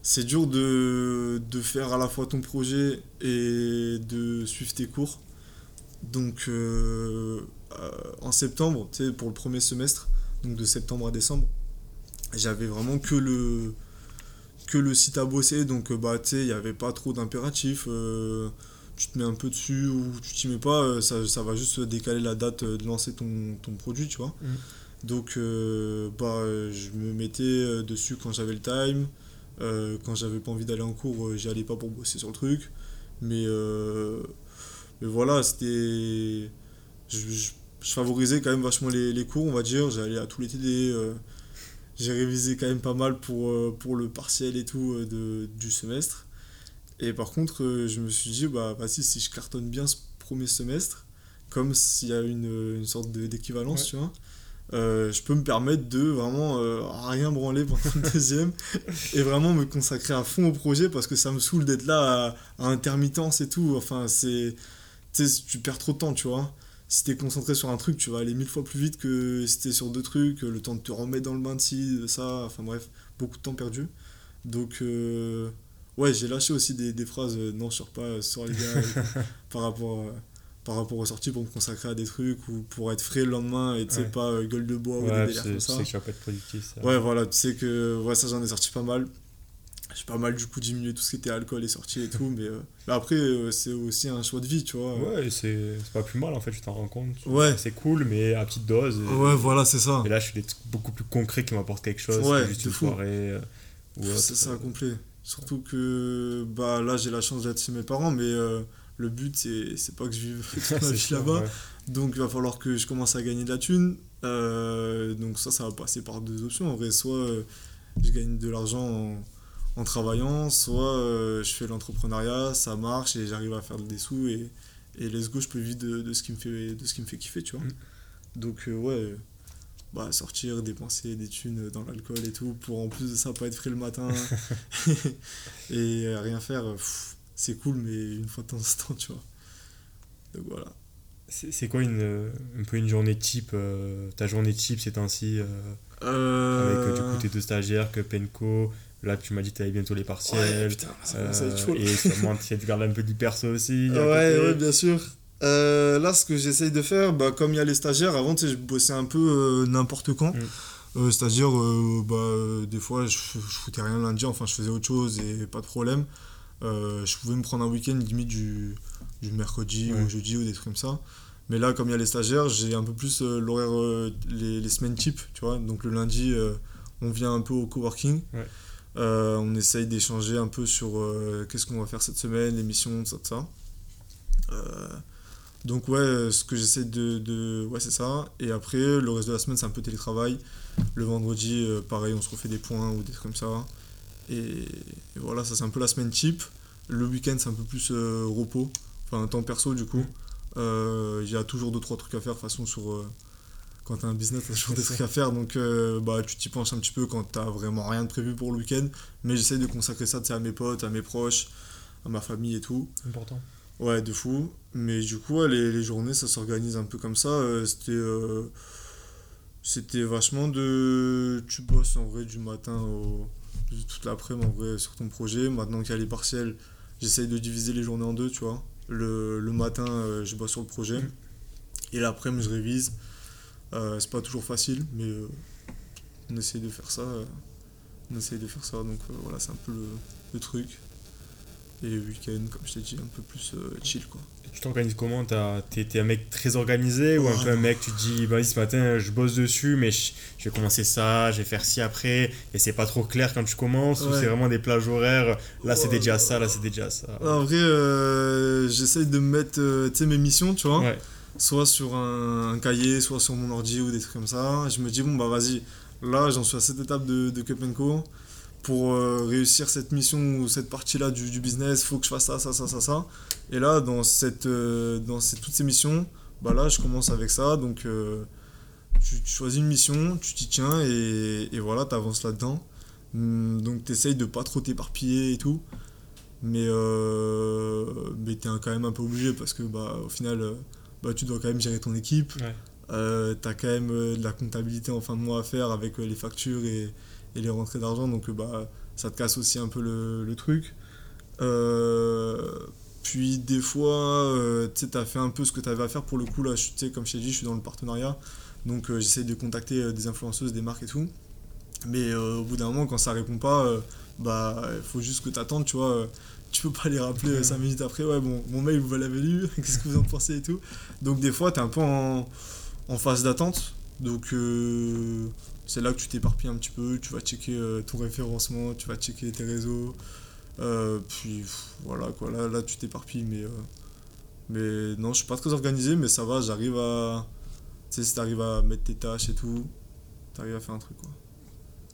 c'est dur de, de faire à la fois ton projet et de suivre tes cours. Donc en septembre, pour le premier semestre, donc de septembre à décembre, j'avais vraiment que le, que le site à bosser, donc euh, bah, il n'y avait pas trop d'impératifs. Euh, tu te mets un peu dessus ou tu t'y mets pas, ça, ça, va juste décaler la date de lancer ton, ton produit, tu vois. Mm. Donc, bah, je me mettais dessus quand j'avais le time. quand j'avais pas envie d'aller en cours, j'y allais pas pour bosser sur le truc. Mais, mais voilà, c'était. Je, je favorisais quand même vachement les, les cours, on va dire. J'allais à tous les TD. euh, j'ai révisé quand même pas mal pour, euh, pour le partiel et tout euh, de, du semestre. Et par contre, je me suis dit, bah, vas-y, si je cartonne bien ce premier semestre, comme s'il y a une, une sorte d'équivalence, Ouais. tu vois, euh, je peux me permettre de vraiment euh, rien branler pendant le deuxième et vraiment me consacrer à fond au projet parce que ça me saoule d'être là à, à intermittence et tout. Enfin, c'est. Tu perds trop de temps, tu vois. Si t'es concentré sur un truc, tu vas aller mille fois plus vite que si t'es sur deux trucs, le temps de te remettre dans le bain de ci, de ça, enfin bref, beaucoup de temps perdu. Donc, euh, ouais, j'ai lâché aussi des, des phrases, euh, non, je sors pas sur les gars, par, rapport, euh, par rapport aux sorties pour me consacrer à des trucs ou pour être frais le lendemain et tu sais, Ouais. pas gueule de bois ou des délires comme tu ça. sais que tu vas pas être productif. ça. Ouais, voilà, tu sais que ouais, ça j'en ai sorti pas mal. J'ai pas mal du coup diminué tout ce qui était alcool et sorties et tout, mais euh, après euh, c'est aussi un choix de vie, tu vois. Ouais, c'est pas plus mal en fait, tu t'en rends compte. Ouais. C'est cool, mais à petite dose. et- Ouais, voilà, c'est ça. Et là, je fais des trucs beaucoup plus concrets qui m'apportent quelque chose Ouais, que juste une fou. soirée euh. C'est ça, complet. Surtout que bah, là j'ai la chance d'être chez mes parents, mais euh, le but c'est pas que je vive toute ma vie là-bas. ouais. Donc il va falloir que je commence à gagner de la thune. Donc ça, ça va passer par deux options. En vrai, soit je gagne de l'argent en, en travaillant, soit euh, je fais l'entrepreneuriat, ça marche et j'arrive à faire des sous et, et let's go, je peux vivre de, de ce qui me fait, de ce qui me fait kiffer, tu vois. Mm. Donc euh, ouais, bah, sortir, dépenser des thunes dans l'alcool et tout, pour en plus de ça pas être frais le matin et euh, rien faire, c'est cool, mais une fois de temps en temps, tu vois. Donc voilà. C'est c'est quoi une, un peu une journée type euh, Ta journée type ces temps-ci euh, Euh... Avec du coup tes deux stagiaires, que Penco. Là, tu m'as dit que tu avais bientôt les Ouais, partiels. putain, ça euh, commence à être chaud. et sûrement tu de garder un peu du perso aussi. Ouais, ouais, bien sûr. Euh, là, ce que j'essaye de faire, bah, comme il y a les stagiaires, avant, tu sais, je bossais un peu euh, n'importe quand. Mm. Euh, C'est-à-dire, bah, des fois, je, je foutais rien lundi, enfin, je faisais autre chose et pas de problème. Je pouvais me prendre un week-end limite du, du mercredi Ouais. au jeudi ou des trucs comme ça. Mais là, comme il y a les stagiaires, j'ai un peu plus l'horaire, les, les semaines type, tu vois. Donc le lundi, on vient un peu au coworking. Ouais. Euh, on essaye d'échanger un peu sur euh, qu'est-ce qu'on va faire cette semaine, l'émission, tout ça, tout ça. Euh, donc ouais, ce que j'essaie de. Ouais, c'est ça. Et après, le reste de la semaine, c'est un peu télétravail. Le vendredi, pareil, on se refait des points ou des trucs comme ça. Et, voilà, ça c'est un peu la semaine type. Le week-end, c'est un peu plus repos. Enfin, temps perso, du coup. Il y a toujours deux, trois trucs à faire. De façon, sur... quand t'as un business, t'as toujours des trucs à faire. Donc, euh, bah, tu t'y penches un petit peu quand t'as vraiment rien de prévu pour le week-end. Mais j'essaie de consacrer ça à mes potes, à mes proches, à ma famille et tout. Important. Ouais, de fou. Mais du coup, ouais, les, les journées, ça s'organise un peu comme ça. Euh, c'était, euh, c'était vachement de. Tu bosses en vrai du matin au. toute l'après-midi en vrai sur ton projet. Maintenant qu'il y a les partiels, j'essaye de diviser les journées en deux, tu vois. Le, le matin, je bosse sur le projet. Mm. Et l'après-midi, je révise. Euh, c'est pas toujours facile, mais euh, on essaye de faire ça. euh, on essaye de faire ça. Donc voilà, c'est un peu le, le truc. Et le week-end, comme je t'ai dit, un peu plus euh, chill quoi. Et Tu t'organises comment? T'as- T'es un mec très organisé ou un peu un mec, tu te dis, vas-y, ce matin, je bosse dessus, mais je, je vais commencer ça, je vais faire ci après, et c'est pas trop clair quand tu commences, ou c'est vraiment des plages horaires, là c'est déjà ça, là c'est déjà ça. En vrai, euh, j'essaye de me mettre euh, mes missions, tu vois. Ouais. Soit sur un, cahier, soit sur mon ordi ou des trucs comme ça. Je me dis, bon, bah vas-y, là j'en suis à cette étape de, de Cup Co. Pour euh, réussir cette mission ou cette partie-là du, du business, faut que je fasse ça, ça, ça, ça, ça. Et là, dans, cette, euh, dans ces- toutes ces missions, bah là, je commence avec ça. Donc, euh, tu, choisis une mission, tu t'y tiens et, voilà, tu là-dedans. Hum, Donc, tu essayes de pas trop t'éparpiller et tout. Mais, mais tu es quand même un peu obligé parce que, bah, au final, bah, tu dois quand même gérer ton équipe. Ouais. Euh, tu as quand même euh, de la comptabilité en fin de mois à faire avec euh, les factures et, et les rentrées d'argent. Donc, bah, ça te casse aussi un peu le, le truc. Puis des fois, tu t'as fait un peu ce que tu avais à faire pour le coup. Là, je- tu comme je t'ai dit, je suis dans le partenariat. Donc j'essaie de contacter des influenceuses, des marques et tout. Mais au bout d'un moment, quand ça répond pas, bah il faut juste que t'attendes, tu vois. Euh, tu peux pas les rappeler 5 minutes après, ouais, bon, mon mail, vous l'avez lu, qu'est-ce que vous en pensez et tout. Donc des fois, t'es un peu en, en phase d'attente. Donc euh, c'est là que tu t'éparpilles un petit peu, tu vas checker euh, ton référencement, tu vas checker tes réseaux. Euh, puis pff, voilà quoi, là, là tu t'éparpilles, mais, euh, mais non, je suis pas très organisé, mais ça va, j'arrive à, Tu sais, si t'arrives à mettre tes tâches et tout, t'arrives à faire un truc, quoi.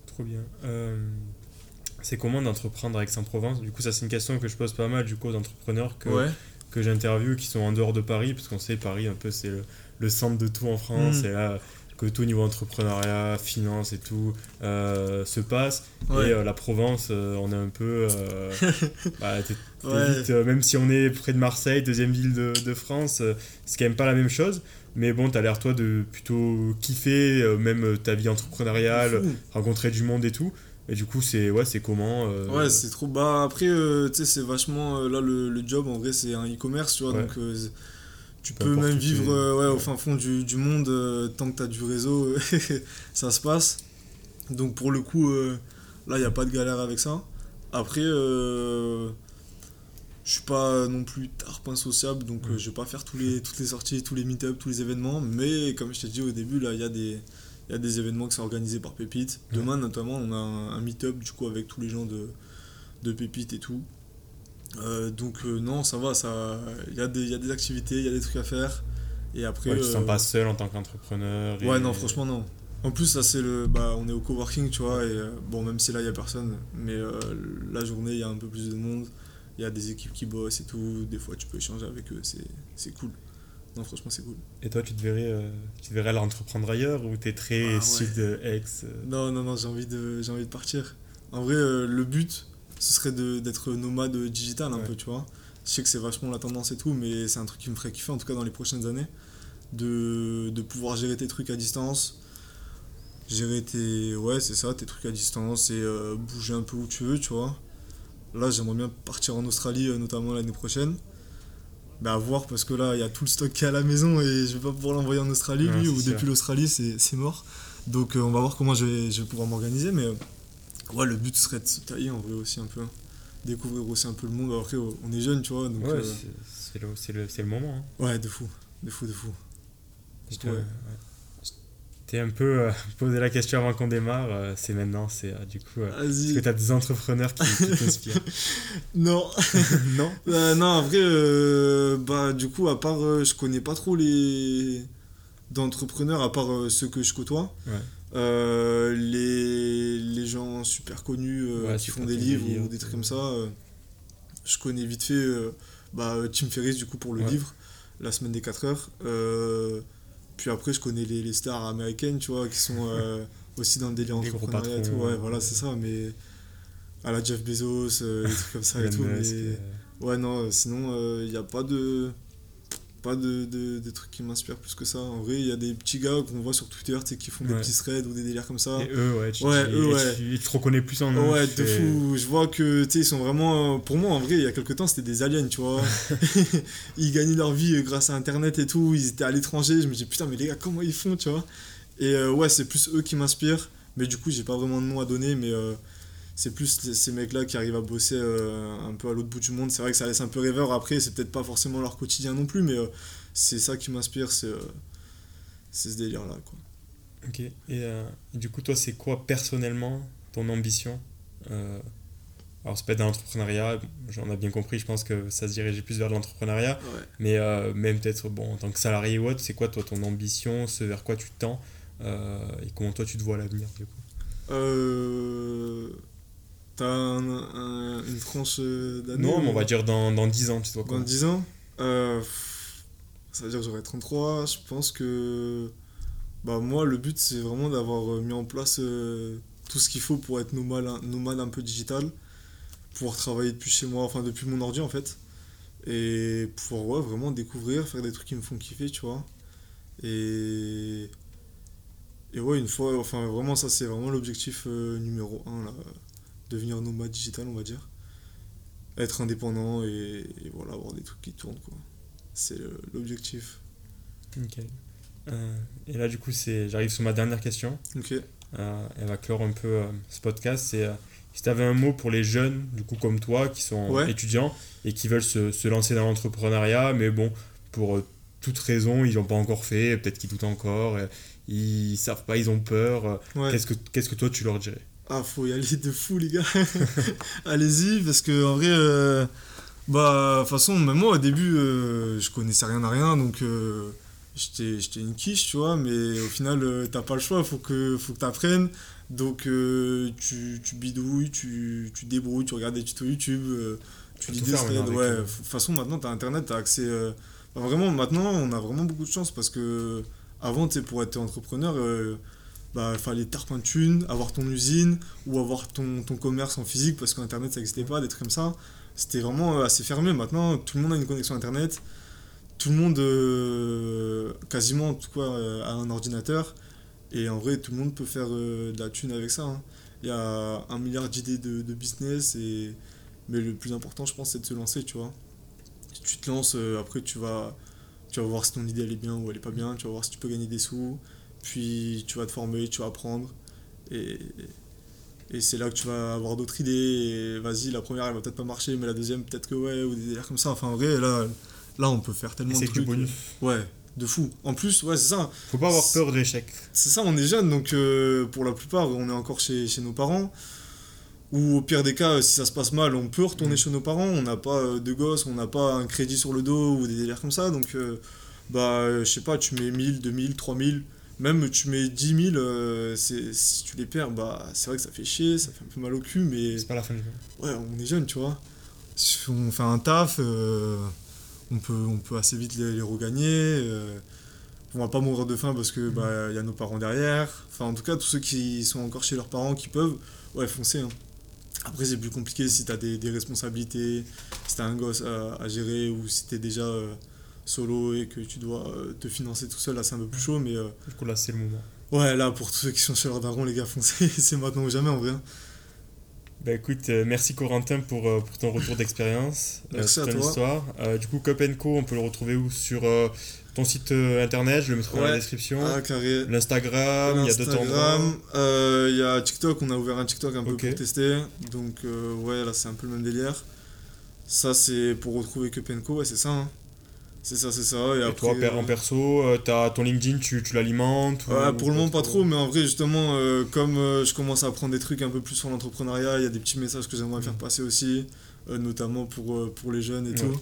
Trop bien. C'est comment d'entreprendre à Aix-en-Provence Du coup, ça, c'est une question que je pose pas mal du coup aux entrepreneurs que, Ouais. que j'interviewe qui sont en dehors de Paris, parce qu'on sait, Paris, un peu, c'est le, le centre de tout en France, Mm. et là que tout niveau entrepreneuriat, finance et tout euh, se passe. Ouais. Et euh, la Provence, euh, on est un peu. bah, Ouais. vite, même si on est près de Marseille, deuxième ville de, de France, c'est quand même pas la même chose. Mais bon, t'as l'air, toi, de plutôt kiffer, même ta vie entrepreneuriale, rencontrer du monde et tout. Et du coup, c'est ouais, c'est comment euh, Ouais, c'est trop. Bah, après, euh, tu sais, c'est vachement. euh, là, le, le job, en vrai, c'est un e-commerce, tu vois. Ouais. Donc, tu Peu peux même vivre ouais, au fin fond du, du monde, tant que t'as du réseau, ça se passe. Donc, pour le coup, là, il n'y a pas de galère avec ça. Après, je suis pas non plus tarpin sociable, donc euh, je vais pas faire tous les, toutes les sorties, tous les meet-up, tous les événements. Mais comme je t'ai dit au début, là, il y a des. Il y a des événements qui sont organisés par Pépite. Ouais. Demain, notamment, on a un, un meet-up du coup avec tous les gens de, de Pépite et tout. Euh, donc euh, non, ça va, ça, il y, a des- il y a des activités, il y a des trucs à faire. Et après, ouais, tu te sens euh, pas seul en tant qu'entrepreneur. et- ouais, non, franchement non. En plus, ça c'est le, bah, on est au coworking, tu vois, et euh, bon, même si là il y a personne, mais euh, la journée il y a un peu plus de monde, il y a des équipes qui bossent et tout. Des fois, tu peux échanger avec eux, c'est cool. Non, franchement, c'est cool. Et toi, tu te verrais, euh, tu te verrais l'entreprendre ailleurs ou t'es très Ah ouais. sud de Aix euh, Non, non, non, j'ai envie de, j'ai envie de partir. En vrai, euh, le but, ce serait de, d'être nomade digital un Ouais. peu, tu vois. Je sais que c'est vachement la tendance et tout, mais c'est un truc qui me ferait kiffer, en tout cas dans les prochaines années, de, de pouvoir gérer tes trucs à distance. Gérer tes. Ouais, c'est ça, tes trucs à distance et bouger un peu où tu veux, tu vois. Là, j'aimerais bien partir en Australie, notamment l'année prochaine. Bah, à voir, parce que là, il y a tout le stock qui est à la maison et je vais pas pouvoir l'envoyer en Australie, Ouais, lui, ou depuis l'Australie, c'est mort. Donc, euh, on va voir comment je vais, je vais pouvoir m'organiser, mais euh, ouais, le but serait de se tailler en vrai aussi un peu. Découvrir aussi un peu le monde. Après, on est jeune, tu vois, donc. Ouais, euh, c'est- le, le, moment. hein. ouais, de fou, de fou, de fou. Je te- Ouais. T'ai un peu euh, posé la question avant qu'on démarre. euh, c'est maintenant, c'est euh, du coup. euh, Est-ce que Vas-y. t'as des entrepreneurs qui, qui t'inspirent Non. Non Euh, non, en vrai, euh, bah, du coup, à part, euh, je connais pas trop les d'entrepreneurs, à part euh, ceux que je côtoie. Ouais. Euh, les, les gens super connus euh, Ouais, qui font des livres livres, ou des trucs comme ça, euh, je connais vite fait euh, bah, Tim Ferriss, du coup, pour le Ouais. livre, La semaine des 4 heures. Euh, puis après, je connais les, les stars américaines, tu vois, qui sont euh, aussi dans le délire entrepreneuriat et tout. Ouais, voilà, c'est ça, mais à la Jeff Bezos, euh, des trucs comme ça et tout. Mais... euh, Ouais, non, euh, sinon, il n'y a pas de. Pas de, de, trucs qui m'inspirent plus que ça. En vrai, il y a des petits gars qu'on voit sur Twitter qui font des petits threads ou des délires comme ça. Et eux, ouais, tu, Ouais, tu- eux, ouais. tu, tu te reconnais plus en eux. Ouais, de fais- fou. Je vois que, tu sais, ils sont vraiment. Pour moi, en vrai, il y a quelques temps, c'était des aliens, tu vois. ils gagnaient leur vie grâce à Internet et tout. Ils étaient à l'étranger. Je me dis, putain, mais les gars, comment ils font, tu vois. Et euh, ouais, c'est plus eux qui m'inspirent. Mais du coup, j'ai pas vraiment de nom à donner. Mais euh, c'est plus ces mecs-là qui arrivent à bosser euh, un peu à l'autre bout du monde. C'est vrai que ça laisse un peu rêveur. Après, c'est peut-être pas forcément leur quotidien non plus. Mais euh, c'est ça qui m'inspire. C'est euh, ce délire-là, quoi. Ok. Et euh, du coup, toi, c'est quoi personnellement ton ambition Alors, c'est pas dans l'entrepreneuriat, j'en ai bien compris, je pense que ça se dirigeait plus vers l'entrepreneuriat, Ouais. mais même peut-être bon, en tant que salarié ou autre, c'est quoi toi ton ambition, ce vers quoi tu tends et comment toi tu te vois à l'avenir du coup? T'as un- un- une tranche d'année Non, mais on va dire dans, dans 10 ans, tu vois Dans quoi 10 ans euh, Ça veut dire que j'aurai 33. Je pense que. Bah, moi, le but, c'est vraiment d'avoir euh, mis en place euh, tout ce qu'il faut pour être nomade, un- nomade un peu digital. Pouvoir travailler depuis chez moi, enfin, depuis mon ordi en fait. Et pouvoir ouais, vraiment découvrir, faire des trucs qui me font kiffer, tu vois. Et. Et ouais, une fois, enfin, vraiment, ça, c'est vraiment l'objectif euh, numéro 1, là. Devenir nomade digital, on va dire être indépendant et, et voilà avoir des trucs qui tournent quoi c'est l'objectif Nickel. Euh, et là, du coup, j'arrive sur ma dernière question. ok Euh, elle va clore un peu euh, ce podcast. C'est si tu avais un mot pour les jeunes, du coup, comme toi, qui sont Ouais. étudiants et qui veulent se, se lancer dans l'entrepreneuriat, mais bon, pour toute raison, ils n'ont pas encore fait, peut-être qu'ils doutent encore, ils savent pas, ils ont peur. ouais Qu'est-ce, que, qu'est-ce que toi tu leur dirais? Ah faut y aller de fou les gars allez-y parce que en vrai euh, bah de toute façon même moi au début euh, je connaissais rien à rien donc euh, j'étais une quiche, tu vois, mais au final, euh, t'as pas le choix, faut que, faut que t'apprennes. Donc, euh, tu, tu bidouilles, tu, tu débrouilles, tu regardes des tutos YouTube, tu lis des threads. Ouais, de toute façon, maintenant, t'as Internet, t'as accès. enfin, vraiment, maintenant, on a vraiment beaucoup de chance parce que avant, tu pour être entrepreneur, bah, fallait tarpin de avoir ton usine ou avoir ton, ton commerce en physique parce qu'Internet, ça n'existait pas, des trucs comme ça. C'était vraiment euh, assez fermé. Maintenant, tout le monde a une connexion Internet. Tout le monde, euh, quasiment en tout cas, euh, a un ordinateur. Et en vrai, tout le monde peut faire de la thune avec ça. hein. Il y a un milliard d'idées de, business. Et... Mais le plus important, je pense, c'est de se lancer, tu vois. Si tu te lances, après, tu vas, tu vas voir si ton idée elle est bien ou elle est pas bien. Tu vas voir si tu peux gagner des sous. Puis tu vas te former, tu vas apprendre. Et, et c'est là que tu vas avoir d'autres idées. Et vas-y, la première, elle va peut-être pas marcher, mais la deuxième, peut-être que ouais, ou des délires comme ça. Enfin, en vrai, là, là on peut faire tellement de c'est que du trucs. bonus. Ouais, de fou. En plus, ouais, c'est ça. Faut pas avoir peur de l'échec. C'est ça, on est jeune, donc euh, pour la plupart, on est encore chez, chez nos parents. Ou au pire des cas, si ça se passe mal, on peut retourner Mm. chez nos parents. On n'a pas euh, de gosses, on n'a pas un crédit sur le dos ou des délires comme ça. Donc, euh, bah, euh, je sais pas, tu mets 1000, 2000, 3000, même tu mets 10 000, euh, si tu les perds, bah, c'est vrai que ça fait chier, ça fait un peu mal au cul, mais C'est pas la fin du monde. ouais, on est jeune, tu vois. Si on fait un taf, euh, on, peut, on peut assez vite les, les regagner. euh, on va pas mourir de faim parce que bah il y a nos parents derrière. Enfin, en tout cas, tous ceux qui sont encore chez leurs parents, qui peuvent, ouais, foncez. hein. Après, c'est plus compliqué si t'as des, des responsabilités, si t'as un gosse à, à gérer ou si t'es déjà euh, solo et que tu dois euh, te financer tout seul. Là, c'est un peu plus chaud, mais euh, Du coup, là, c'est le moment. ouais, là, pour tous ceux qui sont chez leurs darons, les gars, foncez. c'est maintenant ou jamais en vrai. Bah écoute, euh, merci Corentin pour, euh, pour ton retour d'expérience, euh, Merci à ton toi. histoire. Euh, du coup, Cup Co, on peut le retrouver où? Sur euh, ton site euh, internet, je le mettrai dans la Ouais. description. Ah, carré. L'Instagram, il y a d'autres endroits. Instagram, euh, il y a TikTok, on a ouvert un TikTok un peu pour tester. Donc euh, ouais, là c'est un peu le même délire. Ça c'est pour retrouver que Penco, ouais c'est ça. hein. C'est ça, c'est ça. Et, Et après, toi, en euh, perso, euh, t'as ton LinkedIn, tu, tu l'alimentes ouais, pour le moment pas trop, mais en vrai justement, euh, comme euh, je commence à apprendre des trucs un peu plus sur l'entrepreneuriat, il y a des petits messages que j'aimerais faire Mhm. passer aussi, euh, notamment pour, pour les jeunes et Ouais. tout.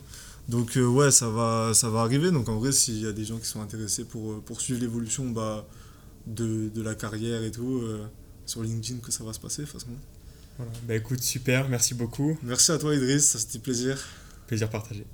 Donc ouais, ça va, ça va arriver. Donc en vrai, s'il y a des gens qui sont intéressés pour poursuivre l'évolution bah, de, de la carrière et tout, sur LinkedIn que ça va se passer de toute façon. Voilà. Bah écoute, super, merci beaucoup. Merci à toi Idriss, ça c'était plaisir. Plaisir partagé.